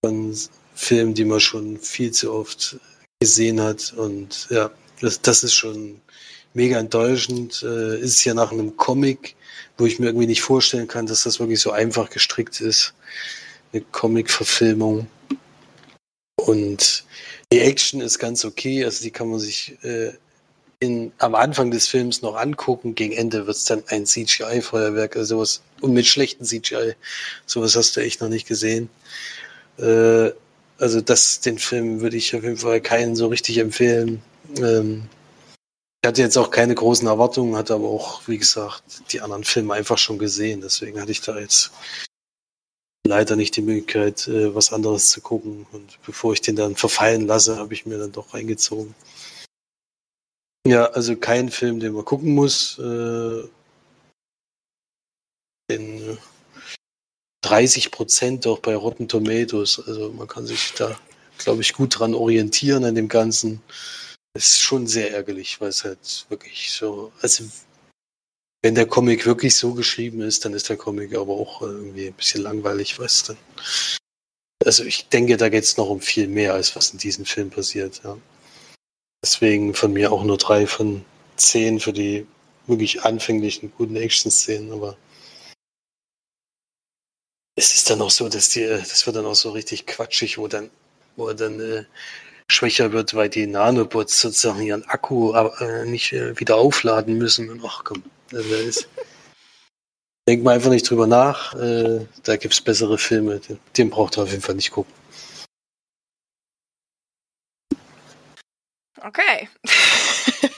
von Filmen, die man schon viel zu oft gesehen hat. Und ja, das, das ist schon mega enttäuschend. Äh, ist ja nach einem Comic, wo ich mir irgendwie nicht vorstellen kann, dass das wirklich so einfach gestrickt ist. Eine Comic-Verfilmung. Und die Action ist ganz okay, also die kann man sich äh, in, am Anfang des Films noch angucken. Gegen Ende wird es dann ein CGI-Feuerwerk, also sowas. Und mit schlechten CGI. Sowas hast du echt noch nicht gesehen. Äh, also das, den Film würde ich auf jeden Fall keinen so richtig empfehlen. Ähm, ich hatte jetzt auch keine großen Erwartungen, hatte aber auch, wie gesagt, die anderen Filme einfach schon gesehen. Deswegen hatte ich da jetzt leider nicht die Möglichkeit, äh, was anderes zu gucken. Und bevor ich den dann verfallen lasse, habe ich mir dann doch reingezogen. Ja, also kein Film, den man gucken muss. Äh, den 30 Prozent auch bei Rotten Tomatoes. Also man kann sich da, glaube ich, gut dran orientieren an dem Ganzen ist schon sehr ärgerlich, weil es halt wirklich so, also wenn der Comic wirklich so geschrieben ist, dann ist der Comic aber auch irgendwie ein bisschen langweilig, weißt du. Also ich denke, da geht es noch um viel mehr, als was in diesem Film passiert, ja. Deswegen von mir auch nur drei von zehn für die wirklich anfänglichen guten Action-Szenen, aber es ist dann auch so, dass die, das wird dann auch so richtig quatschig, wo dann, wo er dann äh, schwächer wird, weil die Nanobots sozusagen ihren Akku äh, nicht äh, wieder aufladen müssen. Und ach komm, also ist, denkt man einfach nicht drüber nach. Äh, da gibt es bessere Filme. Den, den braucht er auf jeden Fall nicht gucken. Okay.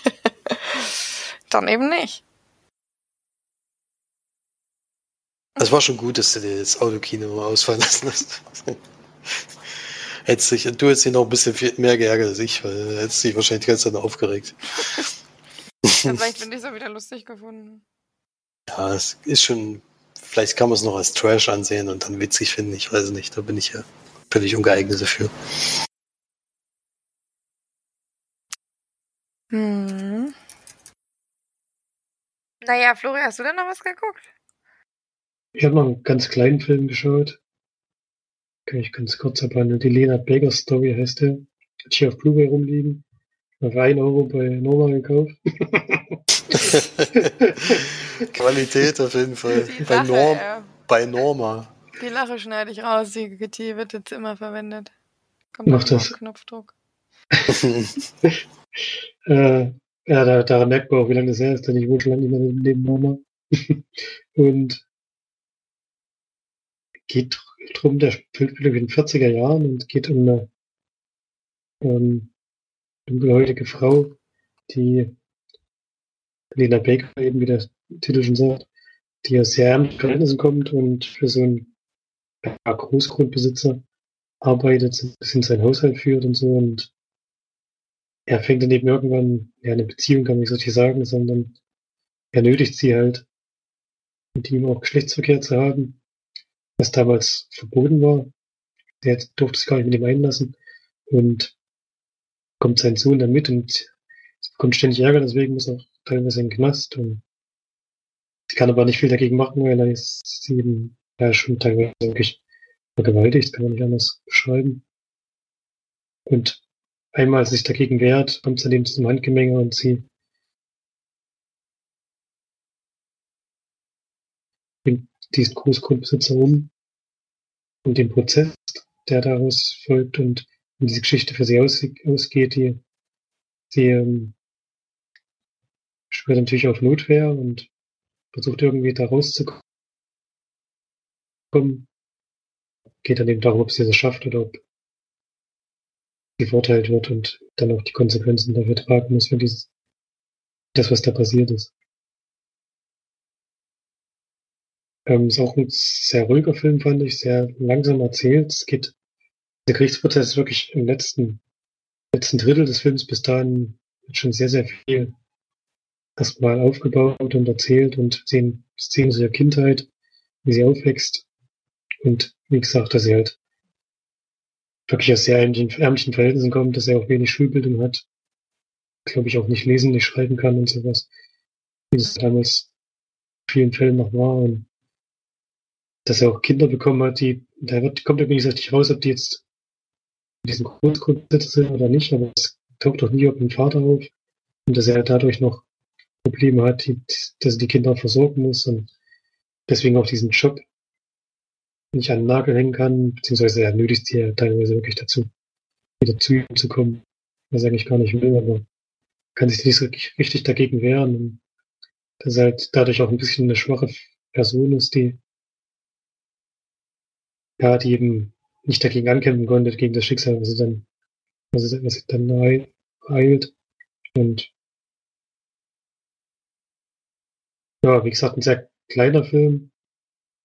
Dann eben nicht. Es war schon gut, dass du dir das Autokino ausfallen lassen hast. hättest dich, du hättest dich noch ein bisschen viel mehr geärgert als ich, weil du hättest dich wahrscheinlich die ganze Zeit aufgeregt. vielleicht finde ich es auch wieder lustig gefunden. Ja, es ist schon, vielleicht kann man es noch als Trash ansehen und dann witzig finden, ich weiß nicht, da bin ich ja völlig ungeeignet dafür. Hm. Naja, Florian, hast du denn noch was geguckt? Ich habe noch einen ganz kleinen Film geschaut. Kann ich ganz kurz abhandeln. Die Lena Baker Story heißt der. Hat hier auf Blu-ray rumliegen. Für 1 Euro bei Norma gekauft. Qualität auf jeden Fall. Die bei, Lache, Norm, ja. bei Norma. Die Lache schneide ich raus, die, die wird jetzt immer verwendet. Kommt Mach das. auf Knopfdruck. Äh, ja, da, daran merkt man auch, wie lange das her ist, denn ich wohne schon lange nicht mehr neben Mama. und geht drum, der spielt in den 40er Jahren und geht um eine ähm, dunkelhäutige Frau, die Lena Baker, eben wie der Titel schon sagt, die aus sehr ärmlichen Verhältnissen kommt und für so einen ja, Großgrundbesitzer arbeitet, ein bisschen sein Haushalt führt und so und er fängt dann eben irgendwann, ja, eine Beziehung kann man nicht so richtig sagen, sondern er nötigt sie halt, mit ihm auch Geschlechtsverkehr zu haben, was damals verboten war. Der durfte es gar nicht mit ihm einlassen und kommt sein Sohn dann mit und bekommt ständig Ärger, deswegen muss er auch teilweise in den Knast und sie kann aber nicht viel dagegen machen, weil er ist eben ja, schon teilweise wirklich vergewaltigt, kann man nicht anders beschreiben. Und einmal sich dagegen wehrt, kommt es dann eben zum Handgemenge und sie bringt diesen Großgrundbesitzer um und den Prozess, der daraus folgt und wie diese Geschichte für sie aus, ausgeht, die sie ähm, schwört natürlich auf Notwehr und versucht irgendwie da rauszukommen. Geht dann eben darum, ob sie das schafft oder ob sie verurteilt wird und dann auch die Konsequenzen dafür tragen muss für dieses, das, was da passiert ist. Ähm, ist auch ein sehr ruhiger Film, fand ich, sehr langsam erzählt. Es geht, der Gerichtsprozess ist wirklich im letzten, letzten Drittel des Films bis dahin wird schon sehr, sehr viel erstmal aufgebaut und erzählt und sehen Szenen aus ihrer Kindheit, wie sie aufwächst. Und wie gesagt, dass sie halt wirklich aus sehr ärmlichen Verhältnissen kommt, dass er auch wenig Schulbildung hat, glaube ich auch nicht lesen, nicht schreiben kann und sowas, wie es damals in vielen Fällen noch war. Und dass er auch Kinder bekommen hat, die, da wird, kommt irgendwie nicht raus, ob die jetzt in diesem Großgrundsitz sind oder nicht, aber es taucht doch nie auf den Vater auf und dass er dadurch noch Probleme hat, die, dass er die Kinder versorgen muss und deswegen auch diesen Job nicht an den Nagel hängen kann, beziehungsweise er nötigt sie ja teilweise wirklich dazu, wieder zu ihm zu kommen, was er eigentlich gar nicht will, aber kann sich nicht richtig dagegen wehren. Und dass er halt dadurch auch ein bisschen eine schwache Person ist, die ja, die eben nicht dagegen ankämpfen konnte, gegen das Schicksal, was sie dann, was sie, was sie dann ereilt. Und ja, wie gesagt, ein sehr kleiner Film,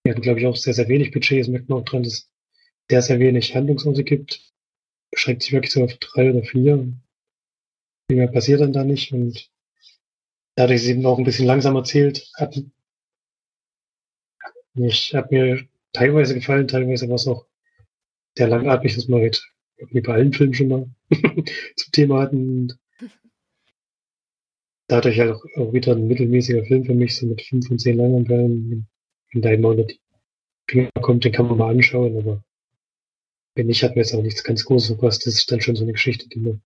wir hatten, glaube ich, auch sehr, sehr wenig Budget. Das merkt man auch dran, dass es sehr, sehr wenig Handlungsorte gibt. Beschränkt sich wirklich so auf drei oder vier. Viel mehr passiert dann da nicht. Und dadurch ist es eben auch ein bisschen langsam erzählt. Ich, hat mir teilweise gefallen, teilweise war es auch sehr langatmig, dass wir halt irgendwie bei allen Filmen schon mal zum Thema hatten. Und dadurch halt auch, wieder ein mittelmäßiger Film für mich, so mit fünf von zehn Langanperlen wenn da immer unter die Finger kommt, den kann man mal anschauen, aber wenn nicht, hat mir jetzt auch nichts ganz Großes verpasst. Das ist dann schon so eine Geschichte, die man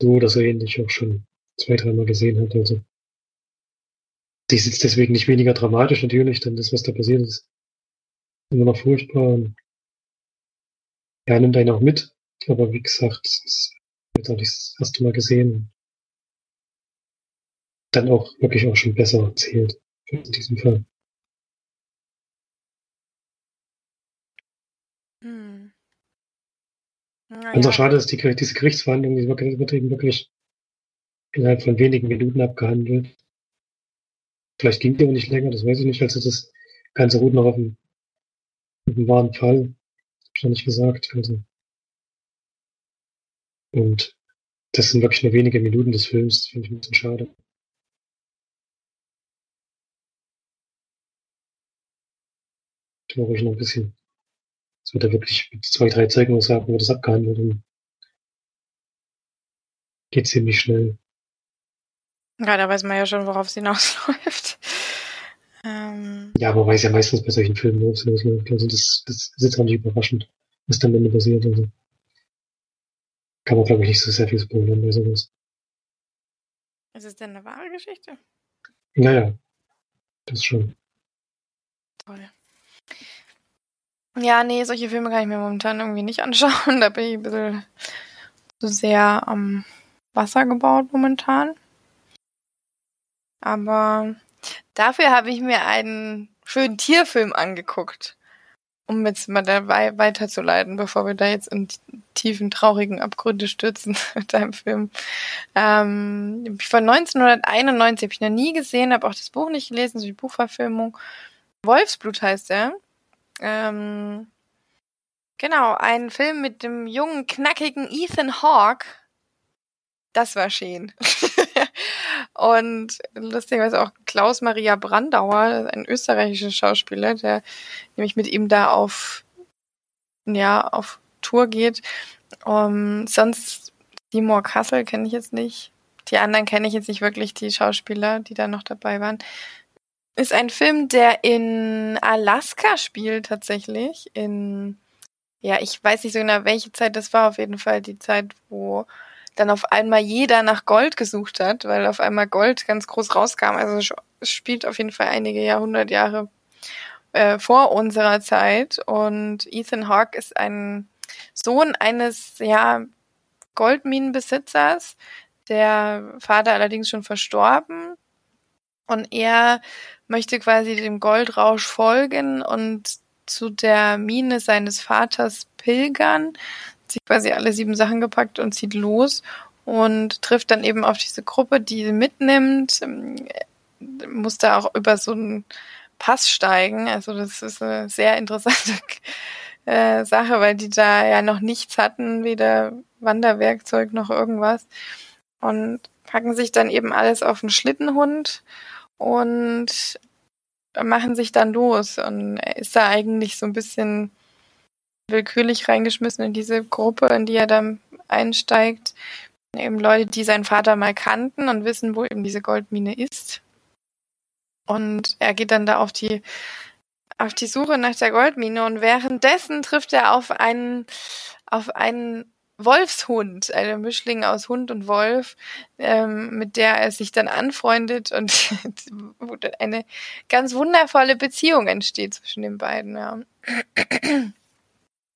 so oder so ähnlich auch schon zwei, dreimal gesehen hat. Also die ist jetzt deswegen nicht weniger dramatisch natürlich, denn das, was da passiert ist, immer noch furchtbar. Und ja, nimmt einen auch mit. Aber wie gesagt, es ist jetzt auch nicht das erste Mal gesehen. Dann auch wirklich auch schon besser erzählt in diesem Fall. Hm. Und auch schade, dass die, diese Gerichtsverhandlung, die wird eben wirklich innerhalb von wenigen Minuten abgehandelt. Vielleicht ging die aber nicht länger, das weiß ich nicht. Also das Ganze ruht noch auf dem, dem wahren Fall. Hab ich noch nicht gesagt. Also. Und das sind wirklich nur wenige Minuten des Films. Finde ich ein bisschen schade. Ich glaube, ich noch ein bisschen. Es wird da wirklich mit zwei, drei Zeugenaussagen wird das abgehandelt und geht ziemlich schnell. Ja, da weiß man ja schon, worauf es hinausläuft. Ähm, Ja, aber weiß ja meistens bei solchen Filmen, worauf es hinausläuft. Also das, das ist jetzt auch nicht überraschend, was dann am Ende passiert. Also kann man, glaube ich, nicht so sehr viel spoilern bei sowas. ist es denn eine wahre Geschichte? Naja, das schon. Toll. Ja, nee, solche Filme kann ich mir momentan irgendwie nicht anschauen. Da bin ich ein bisschen zu sehr am Wasser gebaut momentan. Aber dafür habe ich mir einen schönen Tierfilm angeguckt, um jetzt mal dabei weiterzuleiten, bevor wir da jetzt in tiefen, traurigen Abgründe stürzen mit einem Film. Ähm, von 1991 habe ich noch nie gesehen, habe auch das Buch nicht gelesen, so die Buchverfilmung. Wolfsblut heißt er. Ähm, genau, ein Film mit dem jungen, knackigen Ethan Hawke. Das war schön. Und lustigerweise auch Klaus-Maria Brandauer, ein österreichischer Schauspieler, der nämlich mit ihm da auf, ja, auf Tour geht. Um, sonst Seymour Kassel kenne ich jetzt nicht. Die anderen kenne ich jetzt nicht wirklich, die Schauspieler, die da noch dabei waren. Ist ein Film, der in Alaska spielt tatsächlich. In, ja, ich weiß nicht so genau, welche Zeit das war. Auf jeden Fall die Zeit, wo dann auf einmal jeder nach Gold gesucht hat, weil auf einmal Gold ganz groß rauskam. Also es spielt auf jeden Fall einige Jahrhundert Jahre äh, vor unserer Zeit. Und Ethan Hawke ist ein Sohn eines, ja, Goldminenbesitzers. Der Vater allerdings schon verstorben. Und er möchte quasi dem Goldrausch folgen und zu der Mine seines Vaters pilgern, sich quasi alle sieben Sachen gepackt und zieht los und trifft dann eben auf diese Gruppe, die sie mitnimmt, muss da auch über so einen Pass steigen. Also das ist eine sehr interessante äh, Sache, weil die da ja noch nichts hatten, weder Wanderwerkzeug noch irgendwas. Und packen sich dann eben alles auf einen Schlittenhund und machen sich dann los und ist da eigentlich so ein bisschen willkürlich reingeschmissen in diese Gruppe, in die er dann einsteigt. Eben Leute, die seinen Vater mal kannten und wissen, wo eben diese Goldmine ist. Und er geht dann da auf die auf die Suche nach der Goldmine und währenddessen trifft er auf einen auf einen Wolfshund, eine Mischling aus Hund und Wolf, ähm, mit der er sich dann anfreundet und eine ganz wundervolle Beziehung entsteht zwischen den beiden. Ja.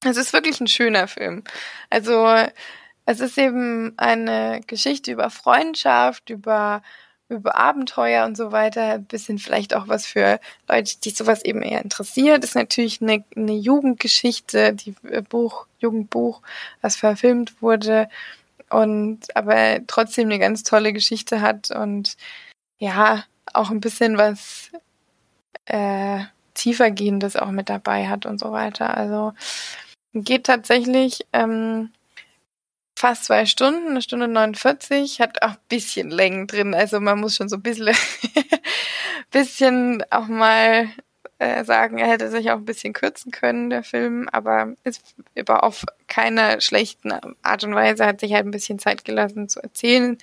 Es ist wirklich ein schöner Film. Also es ist eben eine Geschichte über Freundschaft, über über Abenteuer und so weiter, ein bisschen vielleicht auch was für Leute, die sowas eben eher interessiert. Ist natürlich eine, eine Jugendgeschichte, die äh, Buch, Jugendbuch, was verfilmt wurde und aber trotzdem eine ganz tolle Geschichte hat und ja, auch ein bisschen was äh, tiefergehendes auch mit dabei hat und so weiter. Also geht tatsächlich ähm, fast zwei Stunden, eine Stunde 49, hat auch ein bisschen Längen drin. Also man muss schon so ein bisschen, bisschen auch mal äh, sagen, er hätte sich auch ein bisschen kürzen können, der Film, aber ist über auf keine schlechten Art und Weise, hat sich halt ein bisschen Zeit gelassen zu erzählen.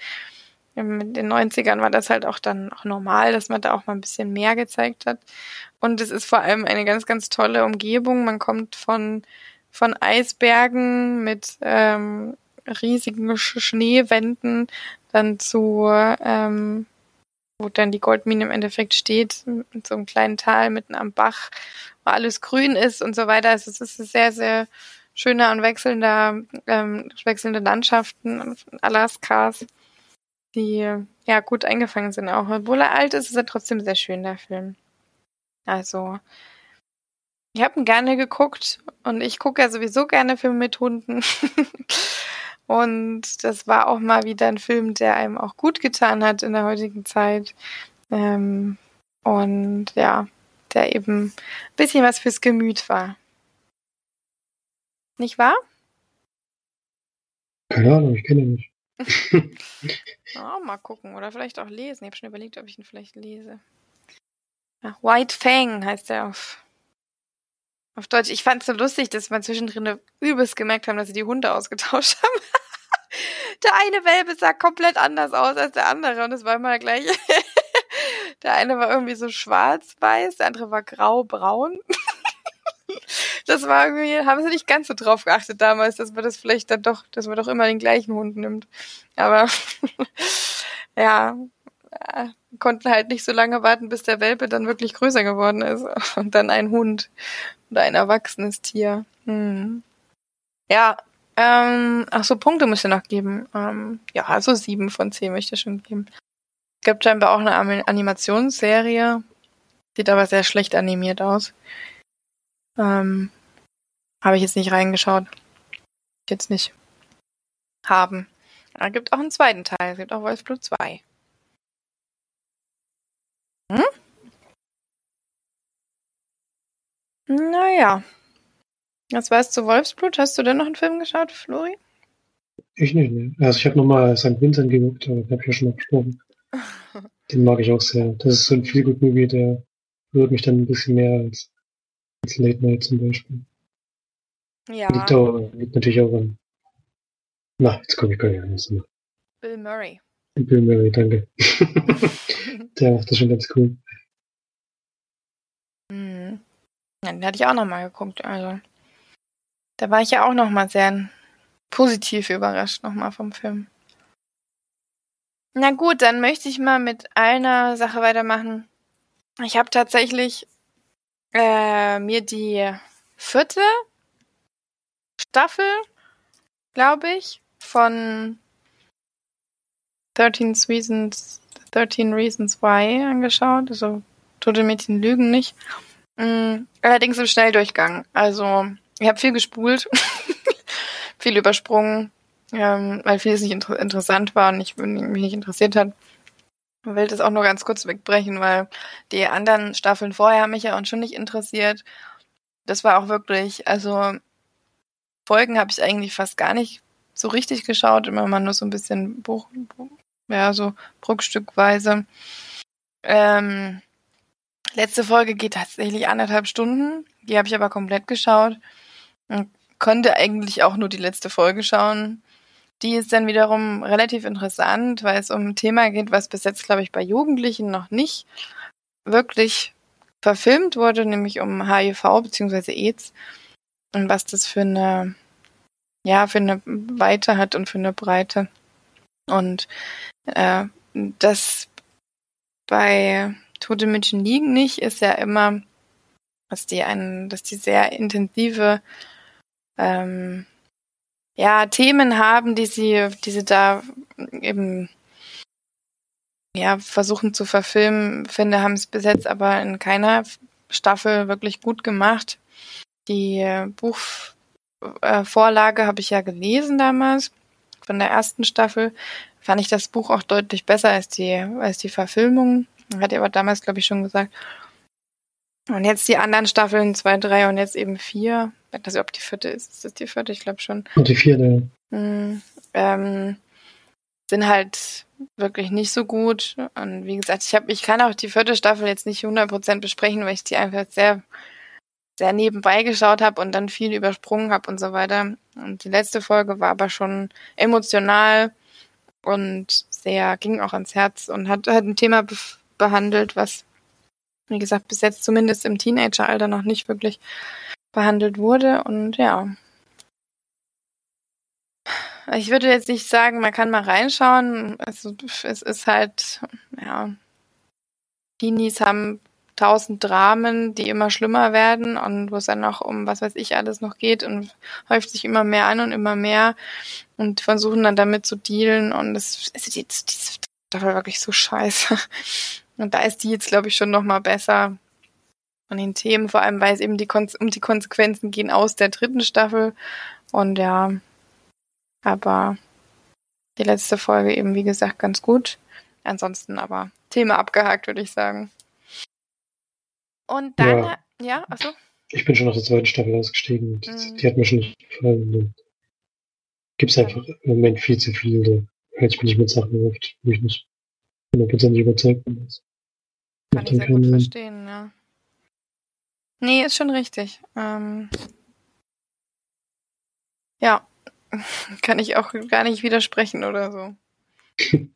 In den 90ern war das halt auch dann auch normal, dass man da auch mal ein bisschen mehr gezeigt hat. Und es ist vor allem eine ganz, ganz tolle Umgebung. Man kommt von, von Eisbergen mit riesigen Schneewänden dann zu ähm, wo dann die Goldmine im Endeffekt steht, in so einem kleinen Tal mitten am Bach, wo alles grün ist und so weiter. Also es ist sehr, sehr schöner und wechselnder, ähm, wechselnde Landschaften Alaskas, die ja gut eingefangen sind auch. Obwohl er alt ist, ist er trotzdem sehr schön, der Film. Also, ich habe ihn gerne geguckt und ich gucke ja sowieso gerne Filme mit Hunden. und das war auch mal wieder ein Film, der einem auch gut getan hat in der heutigen Zeit. Ähm, und ja, der eben ein bisschen was fürs Gemüt war. Nicht wahr? Keine Ahnung, ich kenne ihn nicht. oh, mal gucken. Oder vielleicht auch lesen. Ich habe schon überlegt, ob ich ihn vielleicht lese. Ach, White Fang heißt er auf, auf Deutsch. Ich fand es so lustig, dass man zwischendrin übelst gemerkt haben, dass sie die Hunde ausgetauscht haben. der eine Welpe sah komplett anders aus als der andere und es war immer gleich. der eine war irgendwie so schwarz-weiß, der andere war grau-braun. das war irgendwie, haben sie nicht ganz so drauf geachtet damals, dass man das vielleicht dann doch, dass man doch immer den gleichen Hund nimmt. Aber ja, äh, konnten halt nicht so lange warten, bis der Welpe dann wirklich größer geworden ist. Und dann ein Hund oder ein erwachsenes Tier. Hm. Ja, ähm, ach so, Punkte muss ich noch geben. Ähm, ja, also sieben von zehn möchte ich schon geben. Es gibt scheinbar auch eine Animationsserie. Sieht aber sehr schlecht animiert aus. Ähm, Habe ich jetzt nicht reingeschaut. Jetzt nicht haben. Es gibt auch einen zweiten Teil. Es gibt auch Wolfsblut 2. Hm? Naja. Was weißt du Wolfsblut? Hast du denn noch einen Film geschaut, Flori? Ich nicht, ne. Also ich habe nochmal St. Vincent geguckt, aber habe ich ja schon mal besprochen. Den mag ich auch sehr. Das ist so ein viel gut Movie, der rührt mich dann ein bisschen mehr als als Late Night zum Beispiel. Ja. Liegt, auch, liegt natürlich auch an. Na, jetzt komme ich gar nicht an. Bill Murray. Bill Murray, danke. Der macht das schon ganz cool. Mhm. Ja, den hatte ich auch nochmal geguckt. Also, da war ich ja auch nochmal sehr positiv überrascht nochmal vom Film. Na gut, dann möchte ich mal mit einer Sache weitermachen. Ich habe tatsächlich äh, mir die vierte Staffel, glaube ich, von 13 Reasons, 13 Reasons Why angeschaut. Also Tote Mädchen lügen nicht. Mhm. Allerdings im Schnelldurchgang. Also ich habe viel gespult, viel übersprungen, ähm, weil vieles nicht inter interessant war und ich, mich nicht interessiert hat. Ich will das auch nur ganz kurz wegbrechen, weil die anderen Staffeln vorher haben mich ja auch schon nicht interessiert. Das war auch wirklich, also Folgen habe ich eigentlich fast gar nicht so richtig geschaut, immer mal nur so ein bisschen Buch, ja, so bruchstückweise. Ähm, letzte Folge geht tatsächlich anderthalb Stunden. Die habe ich aber komplett geschaut und konnte eigentlich auch nur die letzte Folge schauen. Die ist dann wiederum relativ interessant, weil es um ein Thema geht, was bis jetzt, glaube ich, bei Jugendlichen noch nicht wirklich verfilmt wurde, nämlich um HIV bzw. AIDS und was das für eine, ja, für eine Weite hat und für eine Breite. Und äh, das bei Tote Menschen liegen nicht, ist ja immer, dass die einen, dass die sehr intensive ähm, ja, Themen haben, die sie, die sie da eben ja, versuchen zu verfilmen, finde, haben es bis jetzt aber in keiner Staffel wirklich gut gemacht. Die Buchvorlage äh, habe ich ja gelesen damals, von der ersten Staffel. Fand ich das Buch auch deutlich besser als die, als die Verfilmung. Hat er aber damals, glaube ich, schon gesagt. Und jetzt die anderen Staffeln, zwei, drei und jetzt eben vier. Ich weiß nicht, ob die vierte ist. Ist das die vierte? Ich glaube schon. Und die vierte. Mhm. Ähm, sind halt wirklich nicht so gut. Und wie gesagt, ich habe, ich kann auch die vierte Staffel jetzt nicht 100% besprechen, weil ich die einfach sehr, sehr nebenbei geschaut habe und dann viel übersprungen habe und so weiter. Und die letzte Folge war aber schon emotional und sehr, ging auch ans Herz und hat, hat ein Thema be behandelt, was wie gesagt, bis jetzt zumindest im Teenageralter noch nicht wirklich behandelt wurde. Und ja. Ich würde jetzt nicht sagen, man kann mal reinschauen. Also, es ist halt, ja, Teenies haben tausend Dramen, die immer schlimmer werden und wo es dann auch um was weiß ich alles noch geht und häuft sich immer mehr an und immer mehr und versuchen dann damit zu dealen und das ist die, die Staffel wirklich so scheiße. Und da ist die jetzt, glaube ich, schon noch mal besser von den Themen, vor allem weil es eben die Kon um die Konsequenzen gehen aus der dritten Staffel und ja, aber die letzte Folge eben, wie gesagt, ganz gut. Ansonsten aber Thema abgehakt, würde ich sagen. Und dann, ja, ja achso. Ich bin schon nach der zweiten Staffel ausgestiegen. Mhm. Die hat mir schon nicht gefallen. Gibt es einfach im Moment viel zu viel. Da halte ich mich mit Sachen auf, wo ich nicht hundertprozentig überzeugt bin. Kann ich sehr gut verstehen, ja. Nee, ist schon richtig. Ähm, ja, kann ich auch gar nicht widersprechen oder so.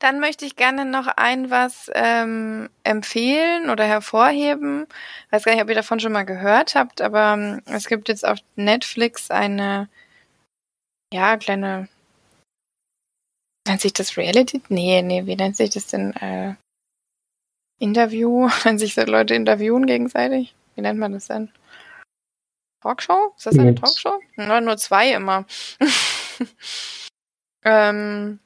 Dann möchte ich gerne noch ein was ähm, empfehlen oder hervorheben. Ich weiß gar nicht, ob ihr davon schon mal gehört habt, aber ähm, es gibt jetzt auf Netflix eine, ja, kleine, nennt sich das Reality? Nee, nee, wie nennt sich das denn? Äh, Interview, wenn sich so Leute interviewen gegenseitig. Wie nennt man das denn? Talkshow? Ist das eine Talkshow? Nur, nur zwei immer. ähm,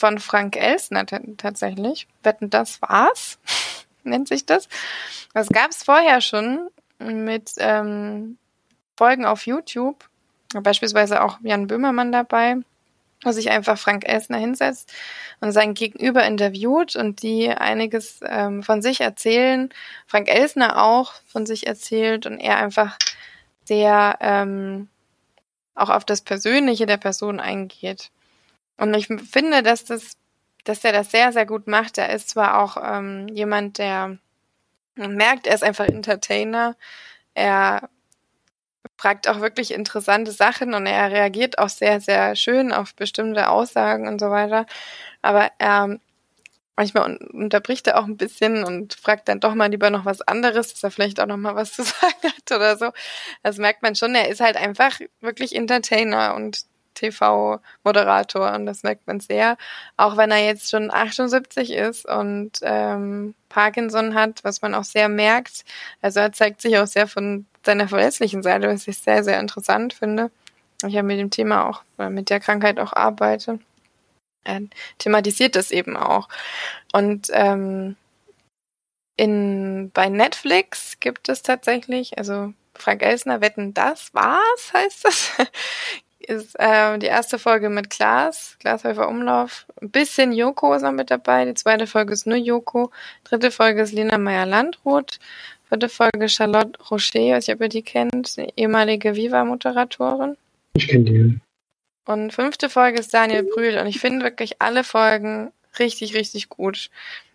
von Frank Elsner tatsächlich. Wetten, das war's, nennt sich das. Das gab es vorher schon mit ähm, Folgen auf YouTube. Beispielsweise auch Jan Böhmermann dabei, wo sich einfach Frank Elsner hinsetzt und sein Gegenüber interviewt und die einiges ähm, von sich erzählen. Frank Elsner auch von sich erzählt und er einfach sehr ähm, auch auf das Persönliche der Person eingeht. Und ich finde, dass das, dass er das sehr, sehr gut macht. Er ist zwar auch ähm, jemand, der merkt, er ist einfach Entertainer. Er fragt auch wirklich interessante Sachen und er reagiert auch sehr, sehr schön auf bestimmte Aussagen und so weiter. Aber er manchmal unterbricht er auch ein bisschen und fragt dann doch mal lieber noch was anderes, dass er vielleicht auch noch mal was zu sagen hat oder so. Das merkt man schon. Er ist halt einfach wirklich Entertainer und TV-Moderator und das merkt man sehr. Auch wenn er jetzt schon 78 ist und ähm, Parkinson hat, was man auch sehr merkt. Also er zeigt sich auch sehr von seiner verletzlichen Seite, was ich sehr, sehr interessant finde. Ich habe mit dem Thema auch, oder mit der Krankheit auch arbeite. Er thematisiert das eben auch. Und ähm, in, bei Netflix gibt es tatsächlich, also Frank Elsner, wetten, das war's, heißt das, ist äh, die erste Folge mit Klaas, Glashäufer Umlauf. Ein bisschen Joko ist noch mit dabei. Die zweite Folge ist nur Joko. Dritte Folge ist Lena Meyer-Landrut. Vierte Folge Charlotte Rocher, weiß ich, ob ihr die kennt, eine ehemalige Viva-Moderatorin. Ich kenne die. Und fünfte Folge ist Daniel Brühl. Und ich finde wirklich alle Folgen richtig, richtig gut.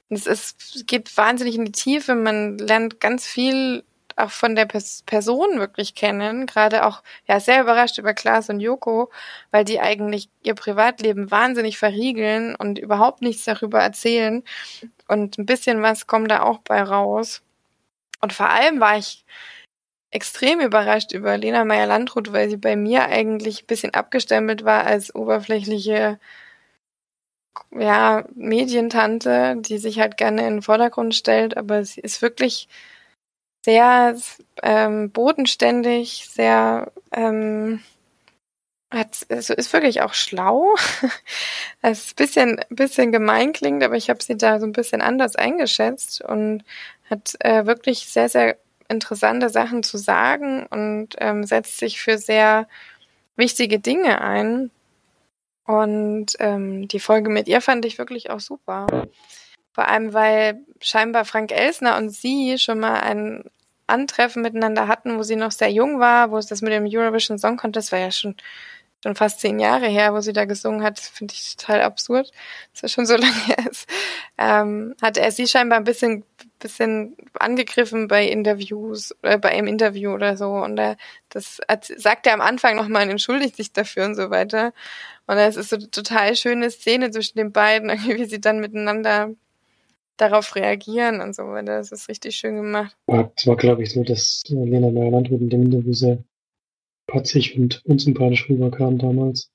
Es ist, geht wahnsinnig in die Tiefe. Man lernt ganz viel auch von der Person wirklich kennen, gerade auch ja sehr überrascht über Klaas und Joko, weil die eigentlich ihr Privatleben wahnsinnig verriegeln und überhaupt nichts darüber erzählen. Und ein bisschen was kommt da auch bei raus. Und vor allem war ich extrem überrascht über Lena Meyer-Landrut, weil sie bei mir eigentlich ein bisschen abgestempelt war als oberflächliche ja, Medientante, die sich halt gerne in den Vordergrund stellt, aber sie ist wirklich sehr ähm, bodenständig, sehr ähm, hat, also ist wirklich auch schlau. Es ist ein bisschen, bisschen gemein klingt, aber ich habe sie da so ein bisschen anders eingeschätzt und hat äh, wirklich sehr, sehr interessante Sachen zu sagen und ähm, setzt sich für sehr wichtige Dinge ein. Und ähm, die Folge mit ihr fand ich wirklich auch super. Vor allem, weil scheinbar Frank Elsner und sie schon mal ein Antreffen miteinander hatten, wo sie noch sehr jung war, wo es das mit dem Eurovision Song Contest war ja schon schon fast zehn Jahre her, wo sie da gesungen hat, finde ich total absurd, dass das schon so lange her ist, ähm, hat er sie scheinbar ein bisschen, bisschen angegriffen bei Interviews, äh, bei einem Interview oder so. Und er, das hat, sagt er am Anfang nochmal und entschuldigt sich dafür und so weiter. Und es ist so eine total schöne Szene zwischen den beiden, wie sie dann miteinander darauf reagieren und so weiter. Das ist richtig schön gemacht. Es war, glaube ich, so, dass Lena Meyer-Landrut in dem Interview sehr patzig und unsympathisch rüberkam damals.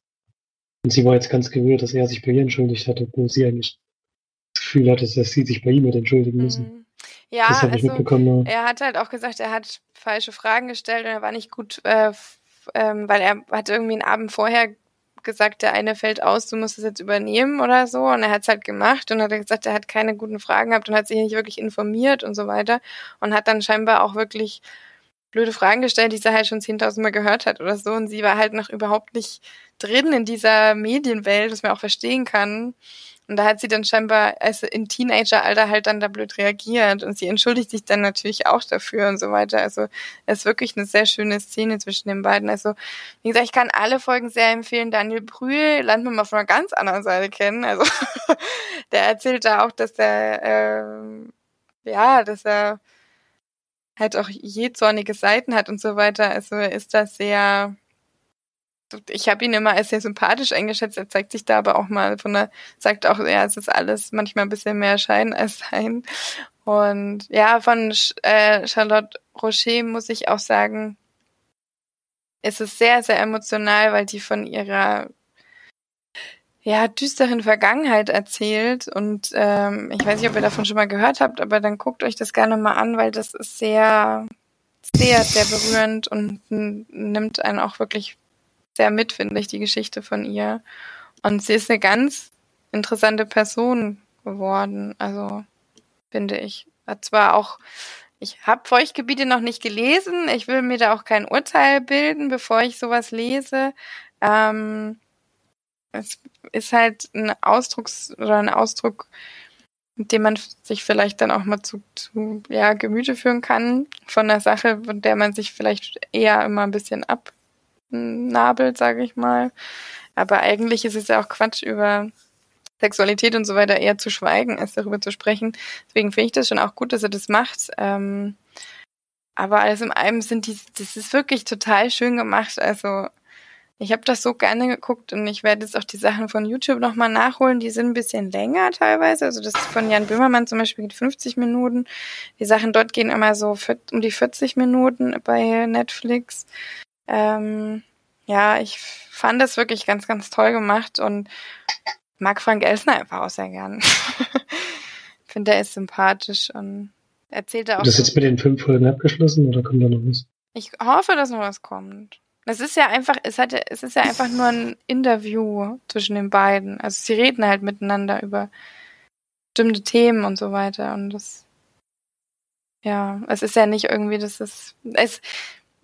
Und sie war jetzt ganz gerührt, dass er sich bei ihr entschuldigt hat, obwohl sie eigentlich Gefühl hattest, dass sie sich bei ihm hätte entschuldigen müssen. Mhm. Ja, das also er hat halt auch gesagt, er hat falsche Fragen gestellt und er war nicht gut, äh, ähm, weil er hat irgendwie einen Abend vorher gesagt, der eine fällt aus, du musst es jetzt übernehmen oder so. Und er hat es halt gemacht und hat gesagt, er hat keine guten Fragen gehabt und hat sich nicht wirklich informiert und so weiter. Und hat dann scheinbar auch wirklich blöde Fragen gestellt, die sie halt schon 10.000 Mal gehört hat oder so. Und sie war halt noch überhaupt nicht drin in dieser Medienwelt, was man auch verstehen kann. Und da hat sie dann scheinbar also in Teenageralter halt dann da blöd reagiert und sie entschuldigt sich dann natürlich auch dafür und so weiter. Also es ist wirklich eine sehr schöne Szene zwischen den beiden. Also wie gesagt, ich kann alle Folgen sehr empfehlen. Daniel Brühl lernt man mal von einer ganz anderen Seite kennen. Also der erzählt da auch, dass er ähm, ja, dass er halt auch je zornige Seiten hat und so weiter. Also ist da sehr ich habe ihn immer als sehr sympathisch eingeschätzt. Er zeigt sich da aber auch mal von der, sagt auch, ja, es ist alles manchmal ein bisschen mehr Schein als Sein. Und ja, von äh, Charlotte Rocher muss ich auch sagen, es ist sehr, sehr emotional, weil die von ihrer ja, düsteren Vergangenheit erzählt. Und ähm, ich weiß nicht, ob ihr davon schon mal gehört habt, aber dann guckt euch das gerne mal an, weil das ist sehr, sehr, sehr berührend und nimmt einen auch wirklich sehr mit, finde ich, die Geschichte von ihr. Und sie ist eine ganz interessante Person geworden, also finde ich. Hat zwar auch, ich habe Feuchtgebiete noch nicht gelesen, ich will mir da auch kein Urteil bilden, bevor ich sowas lese. Ähm, es ist halt ein Ausdrucks oder ein Ausdruck, mit dem man sich vielleicht dann auch mal zu, zu ja, Gemüte führen kann von einer Sache, von der man sich vielleicht eher immer ein bisschen abnabelt, sage ich mal. Aber eigentlich ist es ja auch Quatsch, über Sexualität und so weiter eher zu schweigen, als darüber zu sprechen. Deswegen finde ich das schon auch gut, dass er das macht. Ähm, aber alles in allem sind die, das ist wirklich total schön gemacht. Also ich habe das so gerne geguckt und ich werde jetzt auch die Sachen von YouTube nochmal nachholen. Die sind ein bisschen länger teilweise. Also das von Jan Böhmermann zum Beispiel geht 50 Minuten. Die Sachen dort gehen immer so um die 40 Minuten bei Netflix. Ähm, ja, ich fand das wirklich ganz, ganz toll gemacht und mag Frank Elsner einfach auch sehr gern. Ich finde, der ist sympathisch und erzählt er auch. Das so- jetzt mit den fünf Folgen abgeschlossen oder kommt da noch was? ich hoffe, dass noch was kommt. Es ist ja einfach, es hat, es ist ja einfach nur ein Interview zwischen den beiden. Also sie reden halt miteinander über bestimmte Themen und so weiter. Und das, ja, es ist ja nicht irgendwie, das ist, es,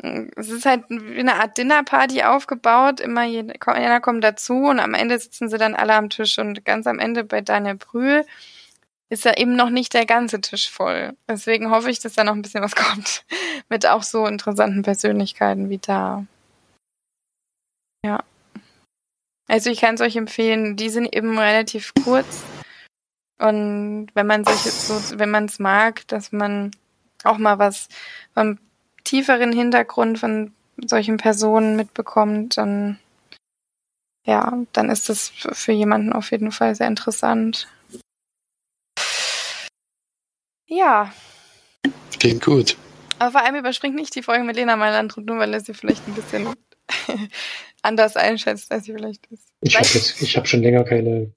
es ist halt wie eine Art Dinnerparty aufgebaut. Immer jeder, kommt dazu und am Ende sitzen sie dann alle am Tisch und ganz am Ende bei Daniel Brühl ist ja eben noch nicht der ganze Tisch voll. Deswegen hoffe ich, dass da noch ein bisschen was kommt. Mit auch so interessanten Persönlichkeiten wie da. Ja. Also ich kann es euch empfehlen, die sind eben relativ kurz. Und wenn man sich so, wenn man es mag, dass man auch mal was vom tieferen Hintergrund von solchen Personen mitbekommt, dann ja, dann ist das für jemanden auf jeden Fall sehr interessant. Ja, Klingt gut. aber vor allem überspringt nicht die Folge mit Lena Meilandrut, nur weil er sie vielleicht ein bisschen anders einschätzt, als sie vielleicht ist. Ich habe habe schon länger keine,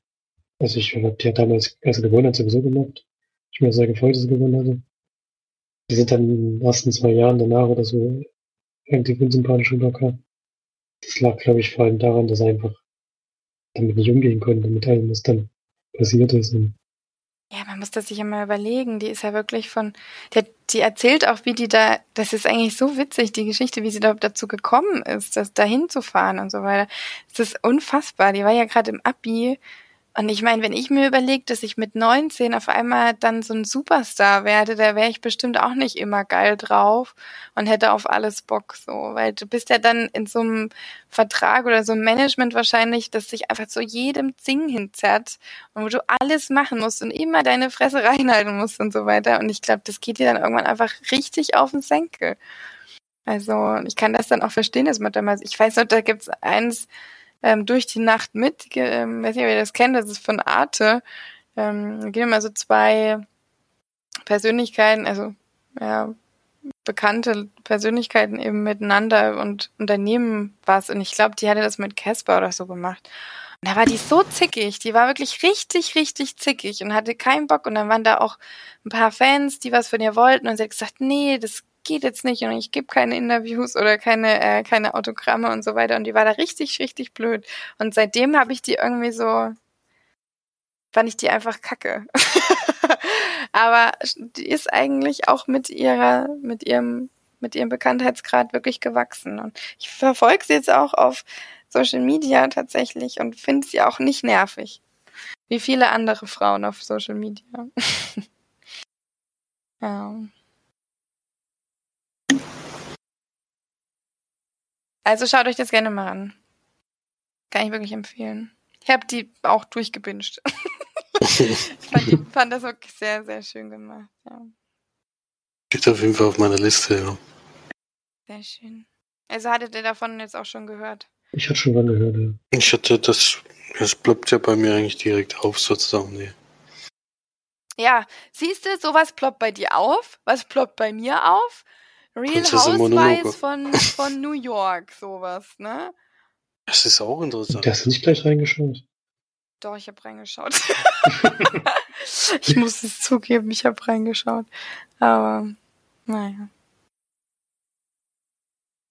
also ich habe die hat damals, als sie gewonnen hat, sowieso gemacht. Ich bin mir sehr gefreut, dass sie gewonnen hatte. Die sind dann in den ersten zwei Jahren danach oder so irgendwie unsympathisch rüberkam. Das lag, glaube ich, vor allem daran, dass er einfach damit nicht umgehen konnte, mit allem, was dann passiert ist. Und Ja, man muss das sich immer überlegen. Die ist ja wirklich von, die, die erzählt auch, wie die da, das ist eigentlich so witzig, die Geschichte, wie sie da dazu gekommen ist, das dahin zu und so weiter. Das ist unfassbar. Die war ja gerade im Abi. Und ich meine, wenn ich mir überlege, dass ich mit 19 auf einmal dann so ein Superstar werde, da wäre ich bestimmt auch nicht immer geil drauf und hätte auf alles Bock so. Weil du bist ja dann in so einem Vertrag oder so einem Management wahrscheinlich, das sich einfach zu jedem Ding hinzerrt und wo du alles machen musst und immer deine Fresse reinhalten musst und so weiter. Und ich glaube, das geht dir dann irgendwann einfach richtig auf den Senkel. Also ich kann das dann auch verstehen, dass man damals, ich weiß noch, da gibt's eins ähm, durch die Nacht mit, ähm, weiß nicht, ob ihr das kennt, das ist von Arte. Ähm, gehen immer so zwei Persönlichkeiten, also ja, bekannte Persönlichkeiten eben miteinander und unternehmen was. Und ich glaube, die hatte das mit Casper oder so gemacht. da war die so zickig, die war wirklich richtig, richtig zickig und hatte keinen Bock. Und dann waren da auch ein paar Fans, die was von ihr wollten und sie hat gesagt, nee, das geht jetzt nicht und ich gebe keine Interviews oder keine, äh, keine Autogramme und so weiter. Und die war da richtig, richtig blöd. Und seitdem habe ich die irgendwie so, fand ich die einfach kacke. Aber die ist eigentlich auch mit ihrer, mit ihrem, mit ihrem Bekanntheitsgrad wirklich gewachsen. Und ich verfolge sie jetzt auch auf Social Media tatsächlich und finde sie auch nicht nervig. Wie viele andere Frauen auf Social Media. ja. Also schaut euch das gerne mal an. Kann ich wirklich empfehlen. Ich habe die auch durchgebinged. ich fand, fand das wirklich sehr, sehr schön gemacht. Ja. Steht auf jeden Fall auf meiner Liste, ja. Sehr schön. Also hattet ihr davon jetzt auch schon gehört? Ich hatte schon mal gehört, ja. Ich hatte das, das ploppt ja bei mir eigentlich direkt auf, sozusagen. Nee. Ja, siehst du, sowas ploppt bei dir auf, was ploppt bei mir auf? Real Prinzessin Housewives von, von New York, sowas, ne? Das ist auch interessant. Da hast du nicht gleich reingeschaut. Doch, ich habe reingeschaut. ich muss es zugeben, ich habe reingeschaut. Aber, naja.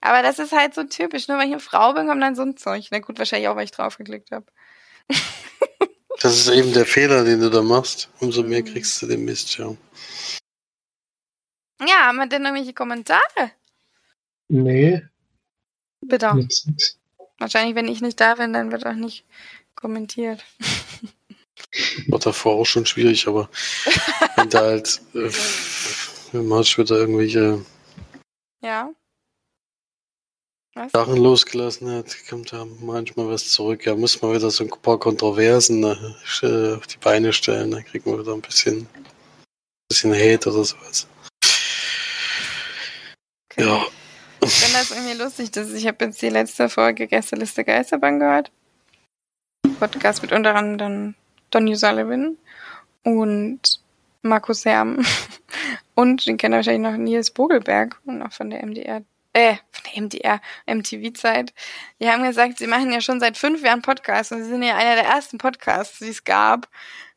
Aber das ist halt so typisch. Nur weil ich eine Frau bin, kommt dann so ein Zeug. Na gut, wahrscheinlich auch, weil ich draufgeklickt habe. Das ist eben der Fehler, den du da machst. Umso mehr Mhm. kriegst du den Mist, ja. Ja, haben wir denn irgendwelche Kommentare? Nee, Bitte. nichts. Wahrscheinlich, wenn ich nicht da bin, dann wird auch nicht kommentiert. War davor auch schon schwierig, aber wenn da halt äh, wenn man schon wieder irgendwelche Ja. Was? Sachen losgelassen hat, kommt da manchmal was zurück. Ja, muss man wieder so ein paar Kontroversen äh, auf die Beine stellen, dann kriegt man wieder ein bisschen, bisschen Hate oder sowas. Ja, Ich finde das irgendwie lustig, dass ich habe jetzt die letzte Folge Gästeliste Geisterbahn gehört. Podcast mit unter anderem Donny Sullivan und Markus Herm. Und den kennt ihr wahrscheinlich noch Nils Bogelberg und noch von der MDR, äh, von der MDR, MTV-Zeit. Die haben gesagt, sie machen ja schon seit fünf Jahren Podcasts und sie sind ja einer der ersten Podcasts, die es gab.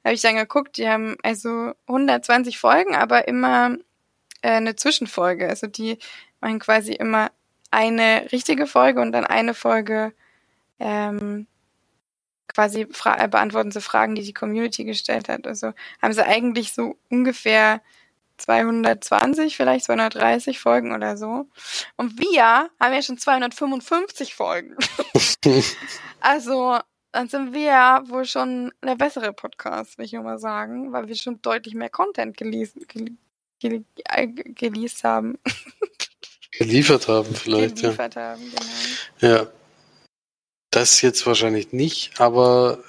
Habe ich dann geguckt, die haben also 120 Folgen, aber immer äh, eine Zwischenfolge. Also die machen quasi immer eine richtige Folge und dann eine Folge ähm, quasi äh, beantworten sie Fragen, die die Community gestellt hat. Also haben sie eigentlich so ungefähr 220, vielleicht 230 Folgen oder so. Und wir haben ja schon 255 Folgen. also dann sind wir ja wohl schon der bessere Podcast, will ich nur mal sagen, weil wir schon deutlich mehr Content gelesen, gel gel äh, geleast haben. geliefert haben vielleicht, ja. geliefert haben, genau. Ja. Das jetzt wahrscheinlich nicht, aber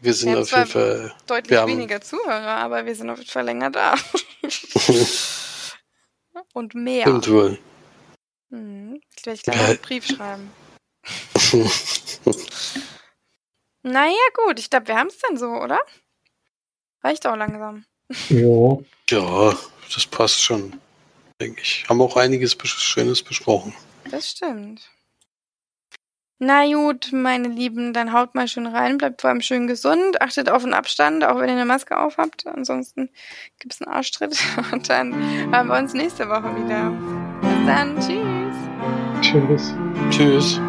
wir sind Wir auf jeden Fall. Deutlich Wir haben- weniger Zuhörer, aber wir sind auf jeden Fall länger da. Und mehr. Stimmt wohl. Hm. Ich werde gleich einen Brief schreiben. Naja, gut, ich glaube, wir haben es dann so, oder? Reicht auch langsam. Ja, ja, das passt schon, denke ich. Haben auch einiges Schönes besprochen. Das stimmt. Na gut, meine Lieben, dann haut mal schön rein, bleibt vor allem schön gesund, achtet auf den Abstand, auch wenn ihr eine Maske auf habt. Ansonsten gibt's einen Arschtritt und dann hören wir uns nächste Woche wieder. Bis dann, tschüss. tschüss. Tschüss.